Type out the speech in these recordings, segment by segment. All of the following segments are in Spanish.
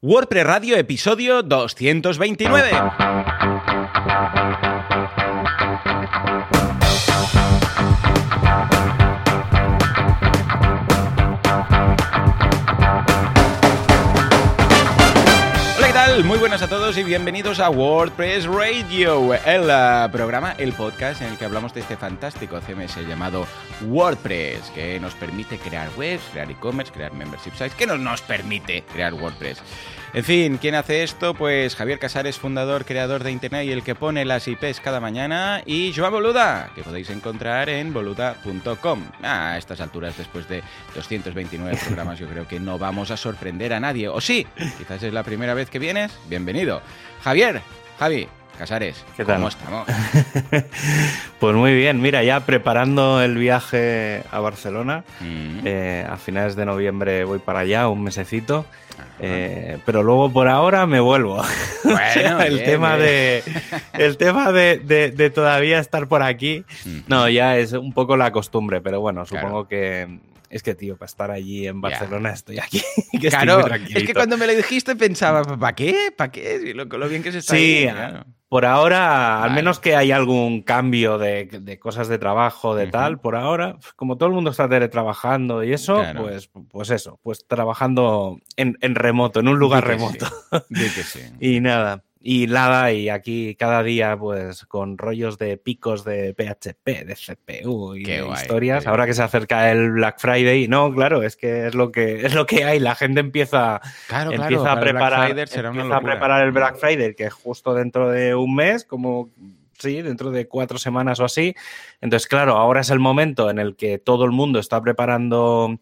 WordPress Radio, episodio 229. Hola, ¿qué tal? Muy buenas a todos y bienvenidos a WordPress Radio, el uh, programa, el podcast en el que hablamos de este fantástico CMS llamado WordPress, que nos permite crear webs, crear e-commerce, crear membership sites, que no nos permite crear WordPress. En fin, ¿quién hace esto? Pues Javier Casares, fundador, creador de Internet y el que pone las IPs cada mañana, y Joan Boluda, que podéis encontrar en boluda.com. Ah, a estas alturas, después de 229 programas, yo creo que no vamos a sorprender a nadie. O sí, quizás es la primera vez que vienes. Bienvenido. Javier, Javi, Casares, ¿Qué tal? ¿cómo estamos? Pues muy bien, mira, ya preparando el viaje a Barcelona. Mm. Eh, a finales de noviembre voy para allá, un mesecito. Eh, pero luego por ahora me vuelvo. Bueno, el, bien, tema bien. de, el tema de, de- de todavía estar por aquí, Mm. no, ya es un poco la costumbre, pero bueno, Claro. supongo que es que, tío, para estar allí en Barcelona estoy aquí. que estoy Claro, muy es que cuando me lo dijiste pensaba, ¿para qué? ¿Para qué? Si lo, lo bien que se está Sí, ahí, claro. por ahora, al menos que haya algún cambio de, de cosas de trabajo, de tal, por ahora, como todo el mundo está teletrabajando y eso, Claro. pues, pues eso, pues trabajando en, en remoto, en un lugar remoto. sí, di que sí. Y nada, y nada, y aquí cada día, pues con rollos de picos de PHP, de CPU y de guay, historias. Ahora que se acerca el Black Friday, no, claro, es que es lo que es lo que hay. La gente empieza Claro, claro, empieza a preparar, empieza a preparar el Black Friday, que es justo dentro de un mes, como sí, dentro de cuatro semanas o así. Entonces, claro, ahora es el momento en el que todo el mundo está preparando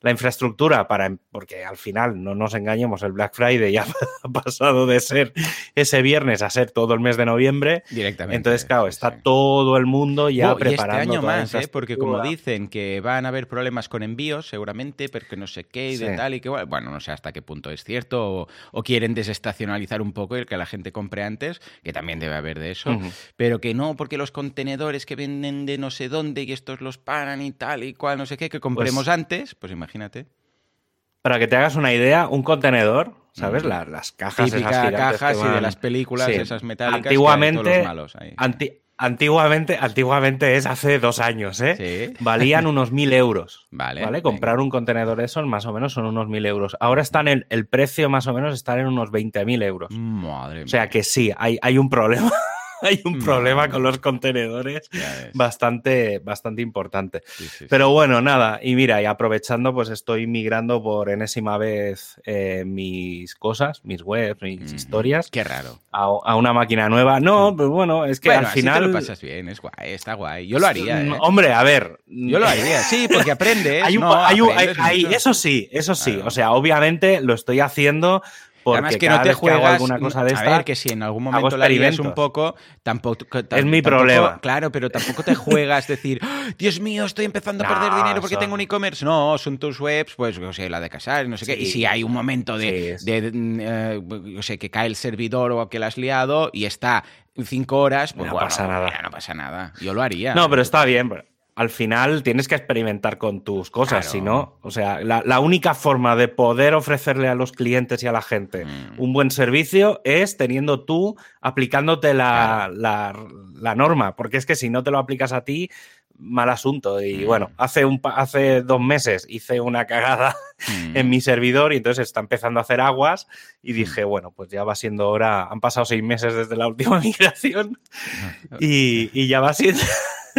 la infraestructura para, porque al final, no nos engañemos, el Black Friday ya ha pasado de ser ese viernes a ser todo el mes de noviembre. Directamente. Entonces, claro, está sí. todo el mundo ya Oh, y este preparando. año toda más, ¿eh? porque como dicen que van a haber problemas con envíos, seguramente, porque no sé qué y de tal y que. Bueno, no sé hasta qué punto es cierto, o, o quieren desestacionalizar un poco y que la gente compre antes, que también debe haber de eso, pero que no, porque los contenedores que venden de no sé dónde y estos los paran y tal y cual, no sé qué, que compremos Pues- antes, pues imagínate. Para que te hagas una idea, un contenedor, ¿sabes? Mm. La- las cajas esas Típica cajas y de las películas, Sí. esas metálicas, que hay Antiguamente, todos los malos ahí. anti- antiguamente, antiguamente es hace dos años, ¿eh? Sí. Valían unos mil euros. Vale, ¿Vale? Comprar un contenedor de esos más o menos son unos mil euros. Ahora están en el precio más o menos están en unos 20.000 euros. Madre O sea mía. que sí, hay, hay un problema. hay un Mm. problema con los contenedores bastante, bastante importante. Sí, sí, sí. Pero bueno, nada, y mira, y aprovechando, pues estoy migrando por enésima vez eh, mis cosas, mis webs, mis historias Qué raro. a, a una máquina nueva. No, pero bueno, es que bueno, al así final. te lo pasas bien, es guay, está guay. Yo lo haría, ¿eh? Hombre, a ver. Yo lo haría, sí, porque aprendes. Hay un- no, hay aprendes hay- hay- eso sí, eso sí. Claro. O sea, obviamente lo estoy haciendo porque Además que no te juegas alguna cosa de a esta, ver que si en algún momento la lías un poco tampoco Es mi problema. claro pero tampoco te juegas decir "Ah, Dios mío estoy empezando a perder dinero porque son- tengo un e-commerce no son tus webs pues no sé la de casar no sé qué y si hay un momento de, Sí, de, mm, eh, yo sé que cae el servidor o que la has liado y está cinco horas pues No bueno, pasa nada. mira, no pasa nada yo lo haría No, pero está bien. pero Al final tienes que experimentar con tus cosas, Claro. si no, o sea, la, la única forma de poder ofrecerle a los clientes y a la gente Mm. un buen servicio es teniendo tú aplicándote la, la- la norma, porque es que si no te lo aplicas a ti, mal asunto. Y Mm. bueno, hace, un, hace dos meses hice una cagada Mm. en mi servidor y entonces está empezando a hacer aguas y dije, bueno, pues ya va siendo hora, han pasado seis meses desde la última migración y, y ya va siendo...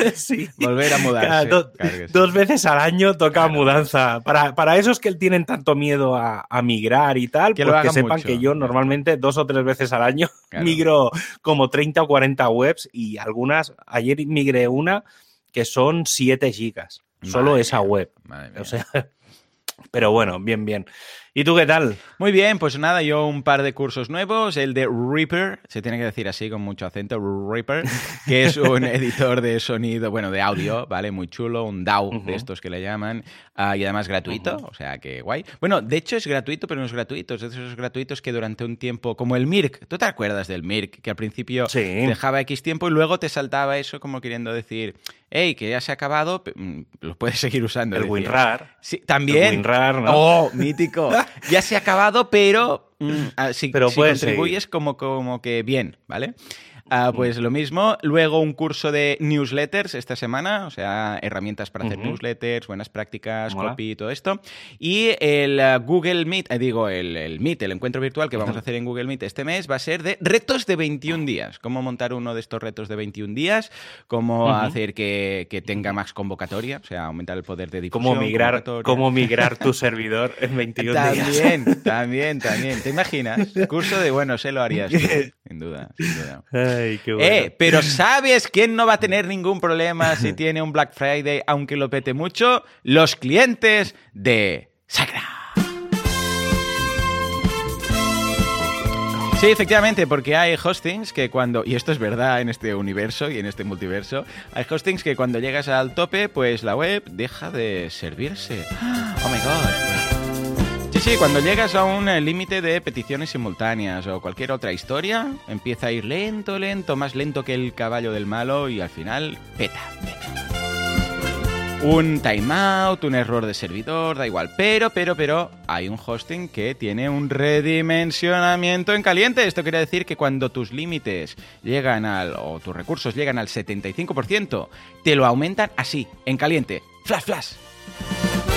sí. volver a mudarse do-. Dos veces al año toca mudanza. Para, para esos que tienen tanto miedo a, a migrar y tal, Que pues sepan mucho. que yo normalmente dos o tres veces al año Claro. migro como 30 o 40 webs y algunas, ayer migré una que son 7 gigas. Solo esa web. O sea, pero bueno, bien, bien. ¿Y tú qué tal? Muy bien, pues nada, yo un par de cursos nuevos. El de Reaper, se tiene que decir así con mucho acento, Reaper, que es un editor de sonido, bueno, de audio, ¿vale? Muy chulo, un DAW de Ujú. estos que le llaman, ah, y además gratuito, o sea que guay. Bueno, de hecho es gratuito, pero no es gratuito, es de esos gratuitos que durante un tiempo, como el Mirk, ¿tú te acuerdas del Mirk? Que al principio Sí. dejaba X tiempo y luego te saltaba eso como queriendo decir, hey, que ya se ha acabado, mm, lo puedes seguir usando. El. WinRAR. Sí, también. El WinRAR, ¿no? Oh, mítico. ya se ha acabado, pero mm, ah, si, Pero si contribuyes como, como que bien, ¿vale? Ah, pues lo mismo. Luego un curso de newsletters esta semana, o sea, herramientas para hacer newsletters, buenas prácticas, Mola. copy y todo esto. Y el ah, Google Meet, eh, digo, el, el Meet, el encuentro virtual que vamos a hacer en Google Meet este mes va a ser de retos de 21 días. Cómo montar uno de estos retos de 21 días, cómo hacer que, que tenga más convocatoria, o sea, aumentar el poder de difusión. Cómo migrar, cómo migrar tu servidor en 21 días. También, también, también. ¿Te imaginas? Curso de, bueno, se lo harías. Sin duda, sin duda. Ay, qué bueno. Eh, pero ¿sabes quién no va a tener ningún problema si tiene un Black Friday, aunque lo pete mucho? Los clientes de Sagra. Sí, efectivamente, porque hay hostings que cuando, y esto es verdad en este universo y en este multiverso, hay hostings que cuando llegas al tope, pues la web deja de servirse. Oh my god. Sí, sí, cuando llegas a un eh, límite de peticiones simultáneas o cualquier otra historia, empieza a ir lento, lento, más lento que el caballo del malo y al final peta, peta. Un timeout, un error de servidor, da igual. Pero, pero, pero, hay un hosting que tiene un redimensionamiento en caliente. Esto quiere decir que cuando tus límites llegan al, o tus recursos llegan al 75%, te lo aumentan así, en caliente. Flash, flash.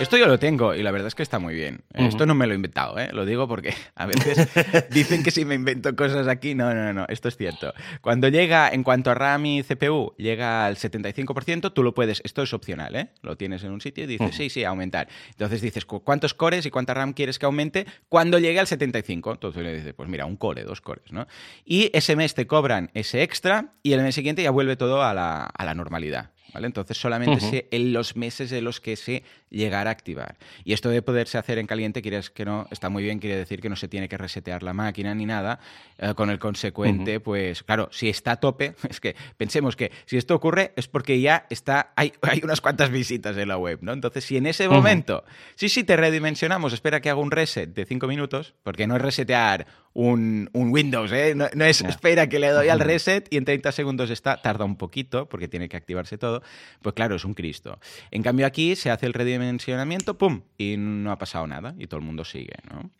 Esto yo lo tengo y la verdad es que está muy bien. Esto no me lo he inventado, ¿eh? Lo digo porque a veces dicen que si me invento cosas aquí. No, no, no, esto es cierto. Cuando llega, en cuanto a RAM y CPU, llega al 75%, tú lo puedes, esto es opcional, ¿eh? Lo tienes en un sitio y dices, sí, sí, aumentar. Entonces dices, ¿cu- ¿cuántos cores y cuánta RAM quieres que aumente cuando llegue al 75? Entonces le dices, pues mira, un core, dos cores, ¿no? Y ese mes te cobran ese extra y el mes siguiente ya vuelve todo a la, a la normalidad. ¿Vale? Entonces solamente se- en los meses en los que se llegará a activar. Y esto de poderse hacer en caliente, quieres que no, está muy bien, quiere decir que no se tiene que resetear la máquina ni nada, eh, con el consecuente, pues claro, si está a tope, es que pensemos que si esto ocurre es porque ya está, hay, hay unas cuantas visitas en la web, ¿no? Entonces, si en ese momento, sí, sí, te redimensionamos, espera que haga un reset de 5 minutos, porque no es resetear un, un Windows, ¿eh? No, no es espera que le doy al reset y en 30 segundos está, tarda un poquito, porque tiene que activarse todo, pues claro, es un Cristo. En cambio aquí se hace el redimensionamiento, ¡pum! Y no ha pasado nada y todo el mundo sigue, ¿no?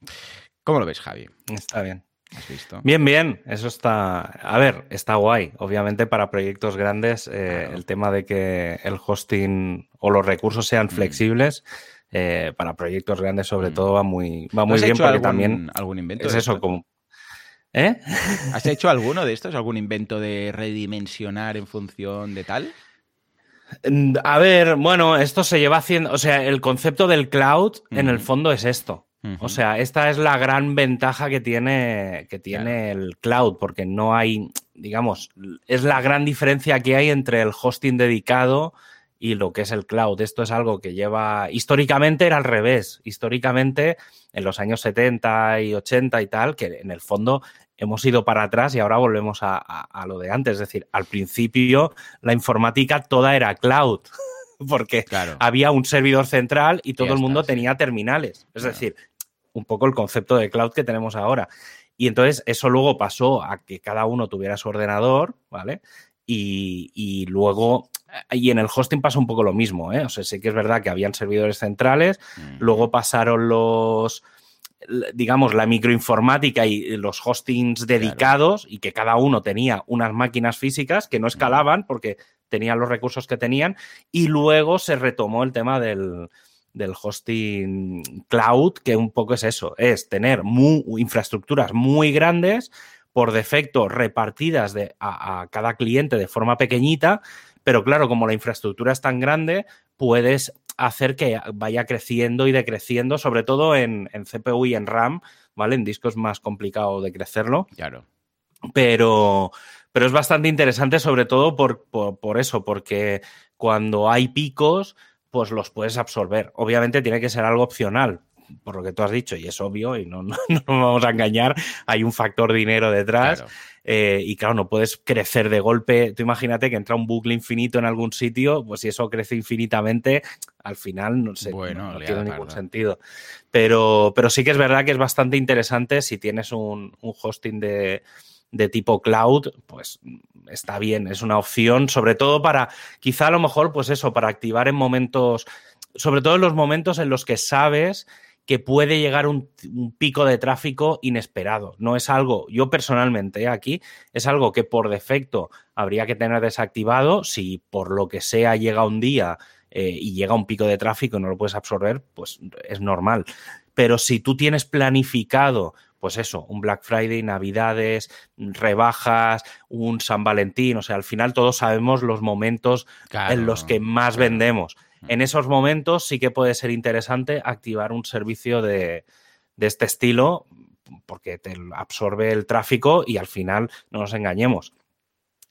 ¿Cómo lo ves, Javi? Está bien. ¿Has visto? Bien, bien, eso está. A ver, está guay. Obviamente, para proyectos grandes, eh, Claro. el tema de que el hosting o los recursos sean Mm. flexibles, eh, para proyectos grandes, sobre Mm. todo, va muy, va ¿Tú muy has bien hecho porque algún, también algún invento es eso, como. ¿Eh? ¿Has hecho alguno de estos? ¿Algún invento de redimensionar en función de tal? A ver, bueno, esto se lleva haciendo. O sea, el concepto del cloud, en el fondo, es esto. O sea, esta es la gran ventaja que tiene, que tiene el cloud, porque no hay, digamos, es la gran diferencia que hay entre el hosting dedicado y lo que es el cloud. Esto es algo que lleva, históricamente era al revés. Históricamente, en los años 70 y 80 y tal, que en el fondo hemos ido para atrás y ahora volvemos a, a- a lo de antes. Es decir, al principio la informática toda era cloud, porque Claro. había un servidor central y todo el mundo sí. tenía terminales. Es Claro. decir, un poco el concepto de cloud que tenemos ahora. Y entonces eso luego pasó a que cada uno tuviera su ordenador, ¿vale? Y, y luego, y en el hosting pasa un poco lo mismo, ¿eh? O sea, sí que es verdad que habían servidores centrales, Mm. luego pasaron los, digamos, la microinformática y los hostings dedicados y que cada uno tenía unas máquinas físicas que no escalaban porque tenían los recursos que tenían y luego se retomó el tema del, del hosting cloud, que un poco es eso, es tener mu- infraestructuras muy grandes por defecto repartidas de, a, a cada cliente de forma pequeñita, pero claro, como la infraestructura es tan grande, puedes hacer que vaya creciendo y decreciendo, sobre todo en, en CPU y en RAM, ¿vale? En discos es más complicado de crecerlo, Claro. pero, pero es bastante interesante sobre todo por, por, por eso, porque cuando hay picos, pues los puedes absorber. Obviamente tiene que ser algo opcional, por lo que tú has dicho, y es obvio, y no, no, no nos vamos a engañar, hay un factor dinero detrás. claro. Eh, y claro, no puedes crecer de golpe. Tú imagínate que entra un bucle infinito en algún sitio, pues si eso crece infinitamente, al final no sé, Bueno, no, tiene ningún parda. sentido. Pero, pero sí que es verdad que es bastante interesante si tienes un, un hosting de, de tipo cloud, pues está bien, es una opción, sobre todo para, quizá a lo mejor, pues eso, para activar en momentos sobre todo en los momentos en los que sabes que puede llegar un, pico de tráfico inesperado. No es algo, yo personalmente ¿eh? aquí, es algo que por defecto habría que tener desactivado. Si por lo que sea llega un día eh, y llega un pico de tráfico y no lo puedes absorber, pues es normal. Pero si tú tienes planificado, pues eso, un Black Friday, Navidades, rebajas, un San Valentín, o sea, al final todos sabemos los momentos en los que más vendemos. En esos momentos sí que puede ser interesante activar un servicio de, este estilo porque te absorbe el tráfico y al final no nos engañemos.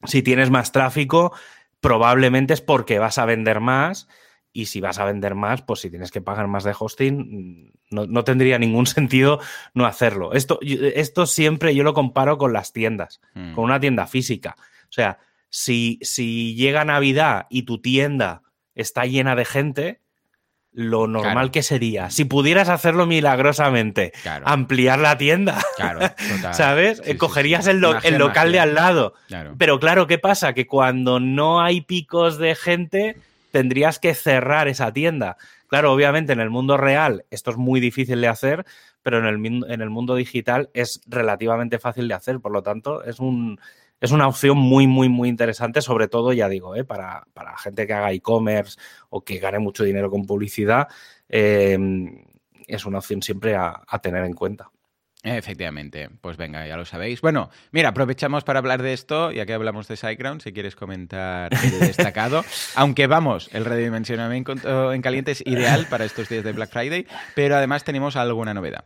Si tienes más tráfico, probablemente es porque vas a vender más y si vas a vender más, pues si tienes que pagar más de hosting, no, tendría ningún sentido no hacerlo. Esto, esto, siempre yo lo comparo con las tiendas, con mm. una tienda física. O sea, si, si llega Navidad y tu tienda está llena de gente, lo normal que sería, si pudieras hacerlo milagrosamente, ampliar la tienda, ¿sabes? Cogerías el, local de al lado. Pero claro, ¿qué pasa? Que cuando no hay picos de gente, tendrías que cerrar esa tienda. Claro, obviamente en el mundo real esto es muy difícil de hacer, pero en el, en el mundo digital es relativamente fácil de hacer. Por lo tanto, es un, es una opción muy, muy, muy interesante, sobre todo, ya digo, ¿eh? para, para, gente que haga e-commerce o que gane mucho dinero con publicidad, em, es una opción siempre a, tener en cuenta. Efectivamente, pues venga, ya lo sabéis. Bueno, mira, aprovechamos para hablar de esto, ya que hablamos de SiteGround, si quieres comentar el destacado. Aunque vamos, el redimensionamiento en caliente es ideal para estos días de Black Friday, pero además tenemos alguna novedad.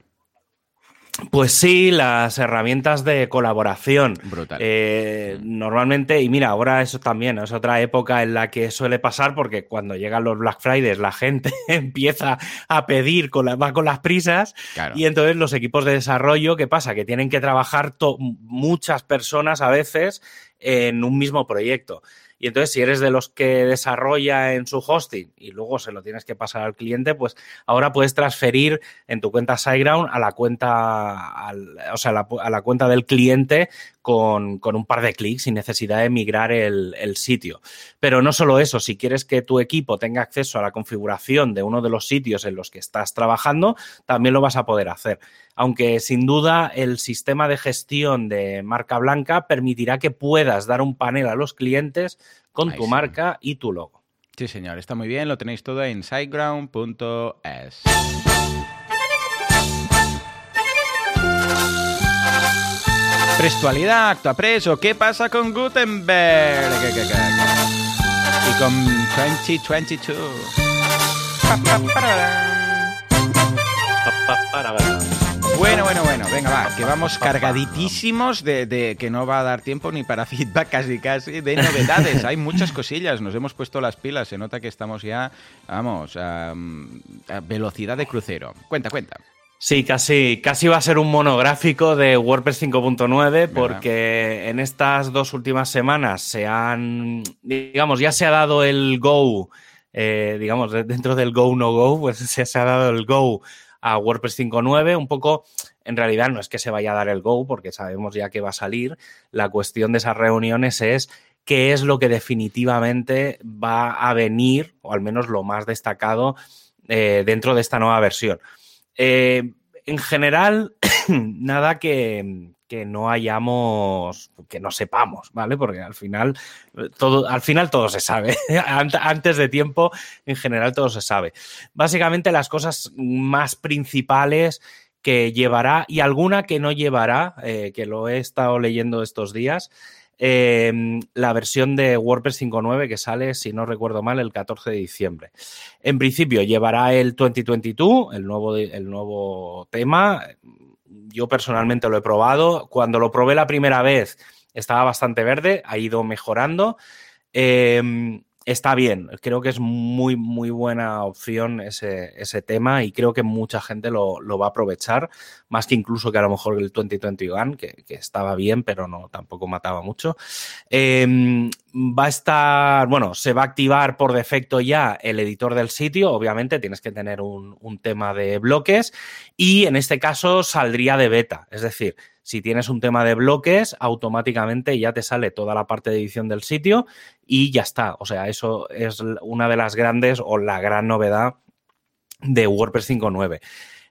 Pues sí, las herramientas de colaboración. Brutal. Eh, normalmente, y mira, ahora eso también es otra época en la que suele pasar porque cuando llegan los Black Fridays la gente empieza a pedir, con va con las prisas y entonces los equipos de desarrollo, ¿qué pasa? Que tienen que trabajar muchas personas a veces en un mismo proyecto. Y entonces, si eres de los que desarrolla en su hosting y luego se lo tienes que pasar al cliente, pues ahora puedes transferir en tu cuenta SiteGround a la cuenta, o sea, a la, cuenta del cliente con, un par de clics sin necesidad de migrar el, el, sitio. Pero no solo eso, si quieres que tu equipo tenga acceso a la configuración de uno de los sitios en los que estás trabajando, también lo vas a poder hacer. Aunque sin duda el sistema de gestión de marca blanca permitirá que puedas dar un panel a los clientes con tu marca y tu logo. Sí, señor, está muy bien, lo tenéis todo en siteground.es. Prestualidad, Actuapreso, ¿qué pasa con Gutenberg? Y con 2022. Bueno, bueno, bueno, venga, va, que vamos cargaditísimos de, que no va a dar tiempo ni para feedback casi casi de novedades. Hay muchas cosillas, nos hemos puesto las pilas, se nota que estamos ya, vamos, a, velocidad de crucero. Cuenta, cuenta. Sí, casi, casi va a ser un monográfico de WordPress 5.9 porque en estas dos últimas semanas se han, digamos, ya se ha dado el go, eh, digamos, dentro del go no go, pues se, se ha dado el go a WordPress 5.9. Un poco, en realidad no es que se vaya a dar el go, porque sabemos ya que va a salir. La cuestión de esas reuniones es qué es lo que definitivamente va a venir, o al menos lo más destacado, eh, dentro de esta nueva versión. Eh, en general, nada que, que no hayamos, que no sepamos, ¿vale? Porque al final todo, al final todo se sabe. Antes de tiempo, en general todo se sabe. Básicamente las cosas más principales que llevará y alguna que no llevará, eh, que lo he estado leyendo estos días, em, la versión de WordPress 5.9 que sale, si no recuerdo mal, el 14 de diciembre. En principio llevará el 2022, el nuevo, el nuevo tema, yo personalmente lo he probado. Cuando lo probé la primera vez estaba bastante verde, ha ido mejorando. Em, está bien, creo que es muy, muy buena opción ese, tema y creo que mucha gente lo, va a aprovechar, más que incluso que a lo mejor el 2021, que, que estaba bien, pero no tampoco mataba mucho. Em, va a estar, bueno, se va a activar por defecto ya el editor del sitio, obviamente tienes que tener un, un tema de bloques y en este caso saldría de beta, es decir, si tienes un tema de bloques, automáticamente ya te sale toda la parte de edición del sitio y ya está. O sea, eso es una de las grandes o la gran novedad de WordPress 5.9.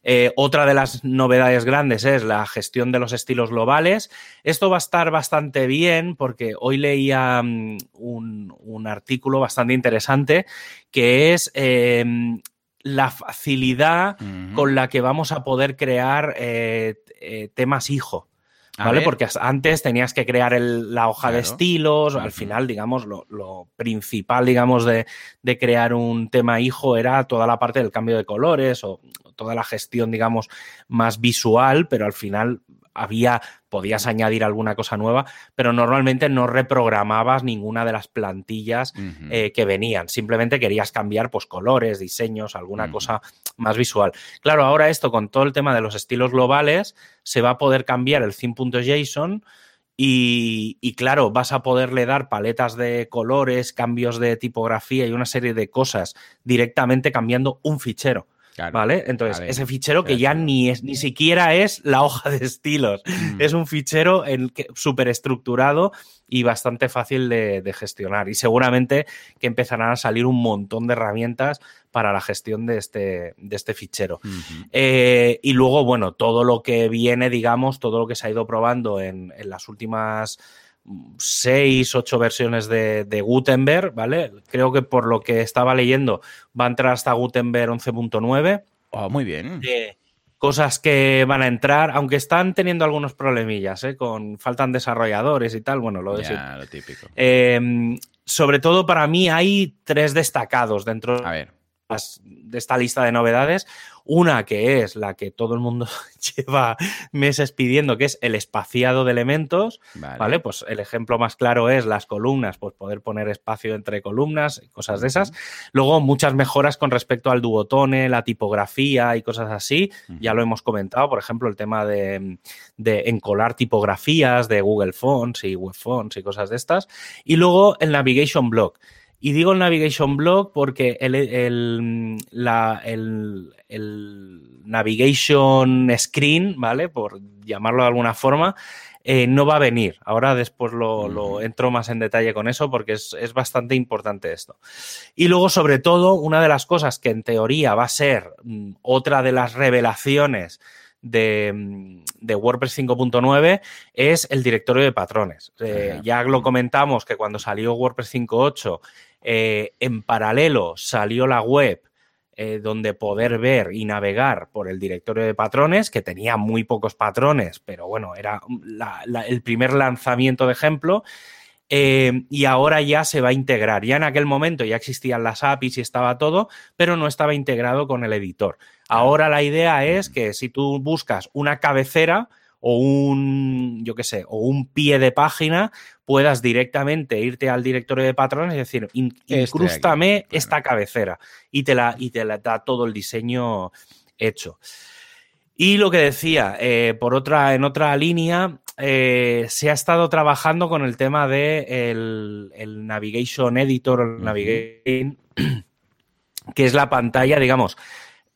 Eh, otra de las novedades grandes es la gestión de los estilos globales. Esto va a estar bastante bien porque hoy leía mm, un, artículo bastante interesante que es em, la facilidad con la que vamos a poder crear eh, eh, temas hijo. ¿Vale? Porque antes tenías que crear la hoja de estilos, al final, digamos, lo, principal, digamos, de, de, crear un tema hijo era toda la parte del cambio de colores o toda la gestión, digamos, más visual, pero al final había, podías añadir alguna cosa nueva, pero normalmente no reprogramabas ninguna de las plantillas eh, que venían. Simplemente querías cambiar pues, colores, diseños, alguna cosa más visual. Claro, ahora esto con todo el tema de los estilos globales, se va a poder cambiar el theme.json. Y, y, claro, vas a poderle dar paletas de colores, cambios de tipografía y una serie de cosas directamente cambiando un fichero. ¿Vale? Entonces, ese fichero que ya ni, es, ni siquiera es la hoja de estilos, mm. es un fichero súper estructurado y bastante fácil de, gestionar. Y seguramente que empezarán a salir un montón de herramientas para la gestión de este, de este fichero. Eh, y luego, bueno, todo lo que viene, digamos, todo lo que se ha ido probando en, en las últimas seis, ocho versiones de, Gutenberg, ¿vale? Creo que por lo que estaba leyendo va a entrar hasta Gutenberg 11.9. Oh, muy bien. cosas que van a entrar, aunque están teniendo algunos problemillas, ¿eh? Con faltan desarrolladores y tal, bueno, lo, ya, lo típico. Em, sobre todo para mí hay tres destacados dentro de esta lista de novedades. Una que es la que todo el mundo lleva meses pidiendo, que es el espaciado de elementos. Vale. Pues el ejemplo más claro es las columnas, pues poder poner espacio entre columnas, cosas de esas. Luego, muchas mejoras con respecto al duotone, la tipografía y cosas así. Ya lo hemos comentado, por ejemplo, el tema de, encolar tipografías de Google Fonts y Web Fonts y cosas de estas. Y luego el Navigation Block. Y digo el Navigation Block porque el, el, Navigation Screen, ¿vale? Por llamarlo de alguna forma, eh, no va a venir. Ahora después lo, entro más en detalle con eso porque es, bastante importante esto. Y luego, sobre todo, una de las cosas que en teoría va a ser mm, otra de las revelaciones de, mm, WordPress 5.9 es el directorio de patrones. Eh, ya lo comentamos que cuando salió WordPress 5.8 eh, en paralelo salió la web eh, donde poder ver y navegar por el directorio de patrones, que tenía muy pocos patrones, pero bueno, era el primer lanzamiento de ejemplo. Eh, y ahora ya se va a integrar. Ya en aquel momento ya existían las APIs y estaba todo, pero no estaba integrado con el editor. Ahora la idea es que si tú buscas una cabecera, o un, yo qué sé, o un pie de página, puedas directamente irte al directorio de patrones y decir, este incrústame esta cabecera y te, la, y te la da todo el diseño hecho. Y lo que decía, eh, por otra, en otra línea, eh, se ha estado trabajando con el tema de el, Navigation Editor, el Navigation, que es la pantalla, digamos,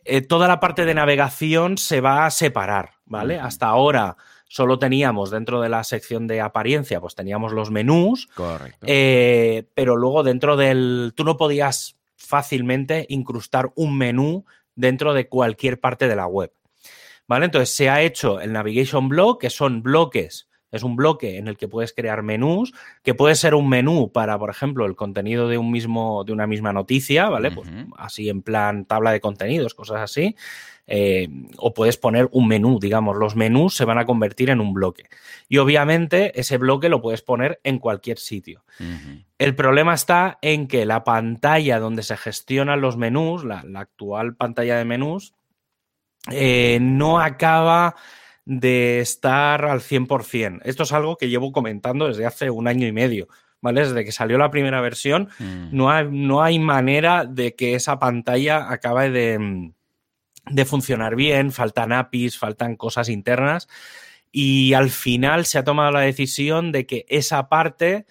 eh, toda la parte de navegación se va a separar, ¿vale? Hasta ahora solo teníamos dentro de la sección de apariencia, pues teníamos los menús. Correcto. Pero luego dentro del. Tú no podías fácilmente incrustar un menú dentro de cualquier parte de la web. ¿Vale? Entonces se ha hecho el Navigation Block, que son bloques es un bloque en el que puedes crear menús, que puede ser un menú para, por ejemplo, el contenido de un mismo, de una misma noticia, ¿vale? Pues así en plan tabla de contenidos, cosas así. Eh, o puedes poner un menú, digamos, los menús se van a convertir en un bloque. Y obviamente ese bloque lo puedes poner en cualquier sitio. El problema está en que la pantalla donde se gestionan los menús, la, actual pantalla de menús, eh, no acaba de estar al 100%. Esto es algo que llevo comentando desde hace un año y medio. ¿Vale? Desde que salió la primera versión, mm. no, hay, no, hay, manera de que esa pantalla acabe de, de funcionar bien, faltan APIs, faltan cosas internas y al final se ha tomado la decisión de que esa parte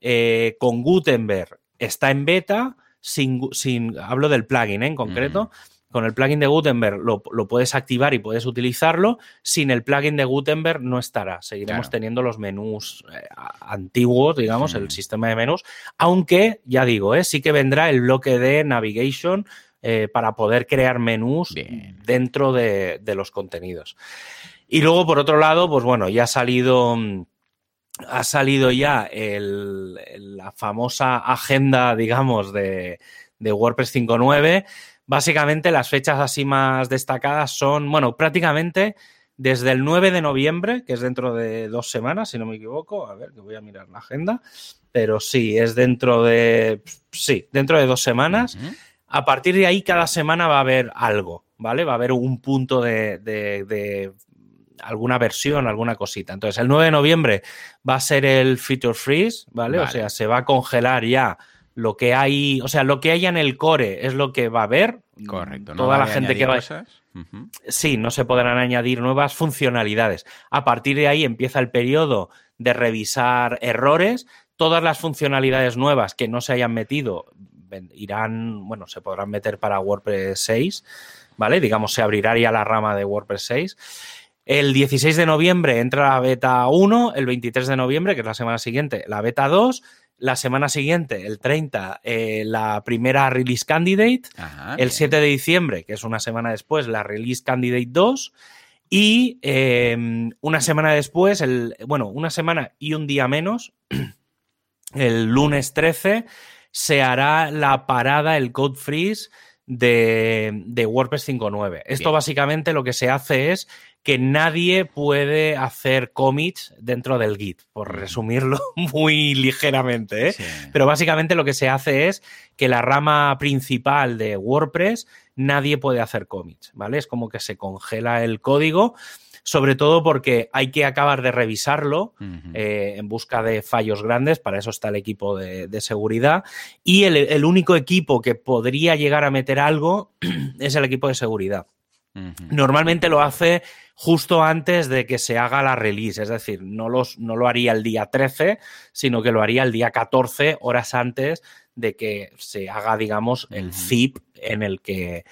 eh, con Gutenberg está en beta, sin, sin hablo del plugin ¿eh? en concreto, mm con el plugin de Gutenberg lo, puedes activar y puedes utilizarlo. Sin el plugin de Gutenberg no estará. Seguiremos teniendo los menús eh, antiguos, digamos, el sistema de menús. Aunque, ya digo, eh, sí que vendrá el bloque de navigation eh, para poder crear menús dentro de, los contenidos. Y luego, por otro lado, pues bueno, ya ha salido, ha salido ya la famosa agenda, digamos, de, de WordPress 5.9. Básicamente, las fechas así más destacadas son, bueno, prácticamente desde el 9 de noviembre, que es dentro de dos semanas, si no me equivoco. A ver, que voy a mirar la agenda. Pero sí, es dentro de. Sí, dentro de dos semanas. A partir de ahí, cada semana va a haber algo, ¿vale? Va a haber un punto de, alguna versión, alguna cosita. Entonces, el 9 de noviembre va a ser el Feature Freeze, ¿vale? O sea, se va a congelar ya lo que hay, o sea, lo que haya en el core es lo que va a haber. Correcto. Toda la gente que va. Sí, no se podrán añadir nuevas funcionalidades. A partir de ahí empieza el periodo de revisar errores. Todas las funcionalidades nuevas que no se hayan metido irán, bueno, se podrán meter para WordPress 6, ¿vale? Digamos, se abrirá ya la rama de WordPress 6. El 16 de noviembre entra la beta 1, el 23 de noviembre, que es la semana siguiente, la beta 2 la semana siguiente, el 30, eh, la primera Release Candidate. el 7 de diciembre, que es una semana después, la Release Candidate 2. Y em, una semana después, el, bueno, una semana y un día menos, el lunes 13, se hará la parada, el code freeze de, de WordPress 5.9. Esto básicamente lo que se hace es que nadie puede hacer commits dentro del Git, por resumirlo muy ligeramente. ¿eh? Pero básicamente lo que se hace es que la rama principal de WordPress nadie puede hacer commits, ¿vale? Es como que se congela el código, sobre todo porque hay que acabar de revisarlo eh, en busca de fallos grandes, para eso está el equipo de, seguridad, y el único equipo que podría llegar a meter algo es el equipo de seguridad. Normalmente lo hace justo antes de que se haga la release, es decir, no, los, no lo haría el día 13, sino que lo haría el día 14, horas antes de que se haga, digamos, el zip en el que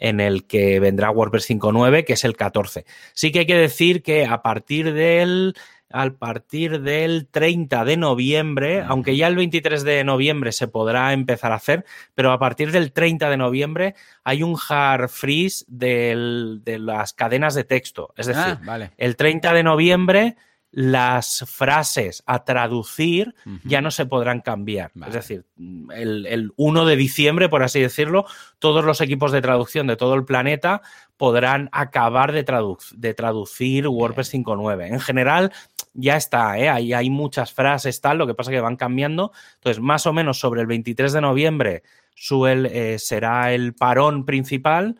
en el que vendrá WordPress 5.9, que es el 14. Sí que hay que decir que a partir del a partir del 30 de noviembre, aunque ya el 23 de noviembre se podrá empezar a hacer, pero a partir del 30 de noviembre hay un hard freeze de las cadenas de texto. Es decir, ah, el 30 de noviembre las frases a traducir ya no se podrán cambiar. Es decir, el, 1 de diciembre, por así decirlo, todos los equipos de traducción de todo el planeta podrán acabar de, de traducir WordPress 5.9. En general, ya está, ¿eh? hay, hay muchas frases, tal, lo que pasa es que van cambiando. Entonces, más o menos sobre el 23 de noviembre suele, eh, será el parón principal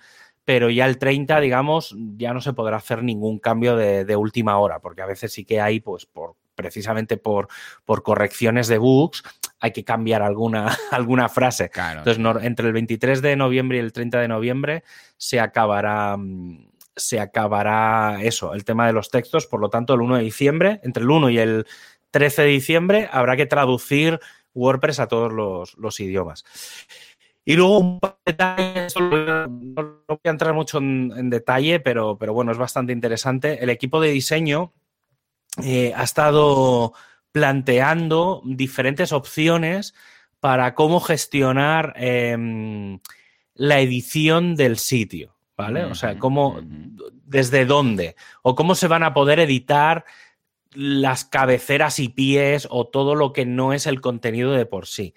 pero ya el 30, digamos, ya no se podrá hacer ningún cambio de, última hora, porque a veces sí que hay, pues, por, precisamente por, por correcciones de bugs, hay que cambiar alguna, alguna frase. Entonces, entre el 23 de noviembre y el 30 de noviembre se acabará, mm, se acabará eso, el tema de los textos. Por lo tanto, el 1 de diciembre, entre el 1 y el 13 de diciembre, habrá que traducir WordPress a todos los, los idiomas. Y luego un par de detalles, no, voy a entrar mucho en, detalle, pero, pero, bueno, es bastante interesante. El equipo de diseño eh, ha estado planteando diferentes opciones para cómo gestionar em, la edición del sitio, ¿vale? O sea, cómo, desde dónde, o cómo se van a poder editar las cabeceras y pies o todo lo que no es el contenido de por sí.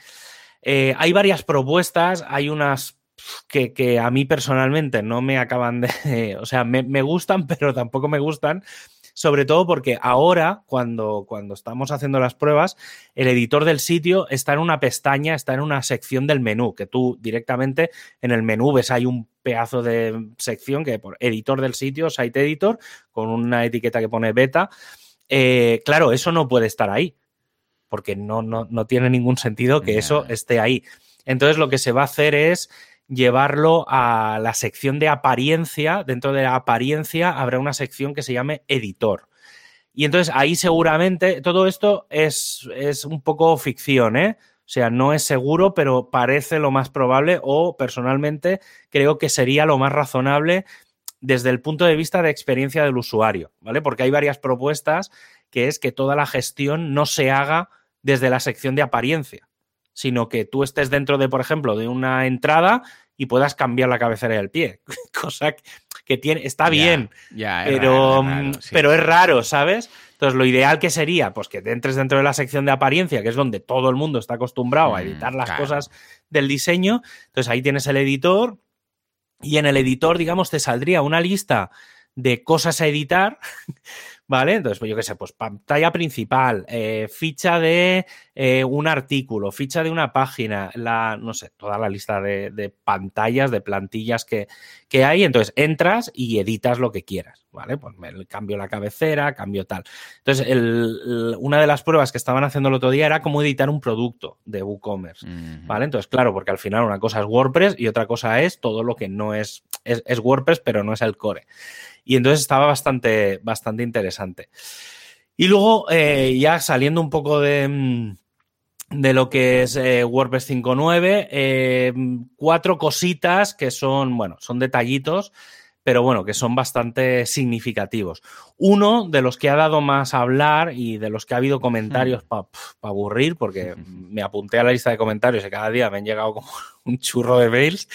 Eh, hay varias propuestas, hay unas que, a mí personalmente no me acaban de... O sea, me, gustan, pero tampoco me gustan. Sobre todo porque ahora, cuando, cuando estamos haciendo las pruebas, el editor del sitio está en una pestaña, está en una sección del menú, que tú directamente en el menú ves hay un pedazo de sección que por editor del sitio, site editor, con una etiqueta que pone beta. Eh, claro, eso no puede estar ahí porque no, no, tiene ningún sentido que eso esté ahí. Entonces lo que se va a hacer es llevarlo a la sección de apariencia. Dentro de la apariencia habrá una sección que se llame editor. Y entonces ahí seguramente todo esto es, es un poco ficción, ¿eh? O sea, no es seguro, pero parece lo más probable o personalmente creo que sería lo más razonable desde el punto de vista de experiencia del usuario, ¿vale? Porque hay varias propuestas que es que toda la gestión no se haga desde la sección de apariencia, sino que tú estés dentro de, por ejemplo, de una entrada y puedas cambiar la cabecera del pie. Cosa que tiene, está bien, pero, mm, pero es raro, ¿sabes? Entonces, lo ideal que sería, pues que entres dentro de la sección de apariencia, que es donde todo el mundo está acostumbrado a mm, editar las cosas del diseño. Entonces, ahí tienes el editor y en el editor, digamos, te saldría una lista de cosas a editar ¿Vale? Entonces, pues yo qué sé, pues pantalla principal, eh, ficha de eh, un artículo, ficha de una página, la, no sé, toda la lista de, pantallas, de plantillas que, que, hay. Entonces, entras y editas lo que quieras, ¿vale? Pues cambio la cabecera, cambio tal. Entonces, una de las pruebas que estaban haciendo el otro día era cómo editar un producto de WooCommerce, ¿vale? Entonces, claro, porque al final una cosa es WordPress y otra cosa es todo lo que no es, es, es WordPress, pero no es el core. Y entonces estaba bastante, bastante interesante. Y luego, eh, ya saliendo un poco de, mm, de lo que es eh, WordPress 5.9, eh, cuatro cositas que son, bueno, son detallitos, pero bueno, que son bastante significativos. Uno de los que ha dado más a hablar y de los que ha habido comentarios para aburrir, porque me apunté a la lista de comentarios y cada día me han llegado como un churro de mails,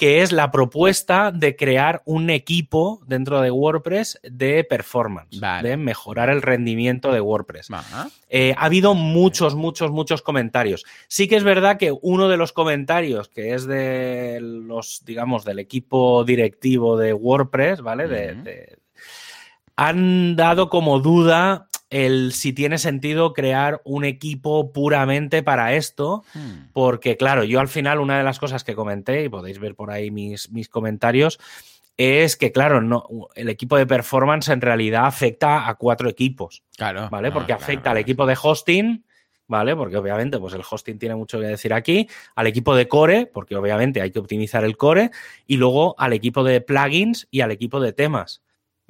que es la propuesta de crear un equipo dentro de WordPress de performance, de mejorar el rendimiento de WordPress. Eh, ha habido muchos, muchos, muchos comentarios. Sí que es verdad que uno de los comentarios, que es de los, digamos, del equipo directivo de WordPress, ¿vale? han dado como duda el si tiene sentido crear un equipo puramente para esto, hmm. porque claro, yo al final una de las cosas que comenté, y podéis ver por ahí mis, mis comentarios, es que, claro, no, el equipo de performance en realidad afecta a cuatro equipos. Claro. ¿Vale? Porque afecta al equipo de hosting, ¿vale? Porque obviamente, pues el hosting tiene mucho que decir aquí, al equipo de core, porque obviamente hay que optimizar el core, y luego al equipo de plugins y al equipo de temas.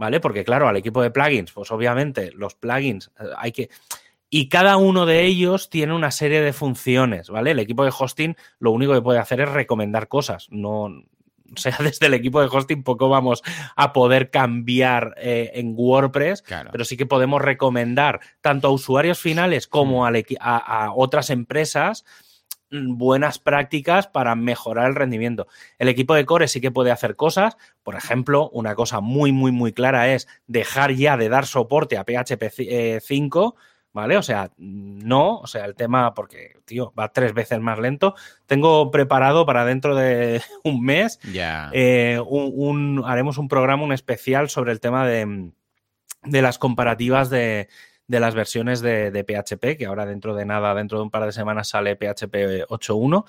¿Vale? Porque claro, al equipo de plugins, pues obviamente los plugins eh, hay que... Y cada uno de ellos tiene una serie de funciones, ¿vale? El equipo de hosting lo único que puede hacer es recomendar cosas, no... O sea, desde el equipo de hosting poco vamos a poder cambiar eh, en WordPress, pero sí que podemos recomendar tanto a usuarios finales como a, a otras empresas buenas prácticas para mejorar el rendimiento. El equipo de core sí que puede hacer cosas. Por ejemplo, una cosa muy, muy, muy clara es dejar ya de dar soporte a PHP 5. Eh, ¿Vale? O sea, no, o sea, el tema, porque, tío, va tres veces más lento. Tengo preparado para dentro de un mes, eh, un, haremos un programa, un especial sobre el tema de, de las comparativas de, de las versiones de, PHP, que ahora dentro de nada, dentro de un par de semanas sale PHP 8.1.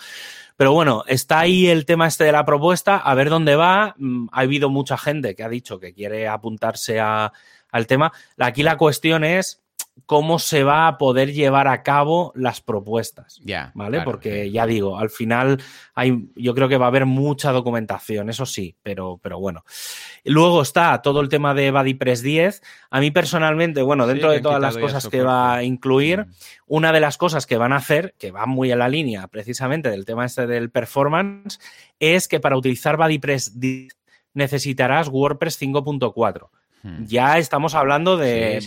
Pero bueno, está ahí el tema este de la propuesta, a ver dónde va. Mm, ha habido mucha gente que ha dicho que quiere apuntarse al tema. Aquí la cuestión es cómo se va a poder llevar a cabo las propuestas. Ya. ¿Vale? Porque ya digo, al final hay, yo creo que va a haber mucha documentación, eso sí, pero, pero bueno. Luego está todo el tema de BuddyPress 10. A mí personalmente, bueno, dentro de todas las cosas que va a incluir, mm. una de las cosas que van a hacer, que va muy en la línea precisamente del tema este del performance, es que para utilizar BuddyPress 10 necesitarás WordPress 5.4. Hmm. Ya estamos hablando de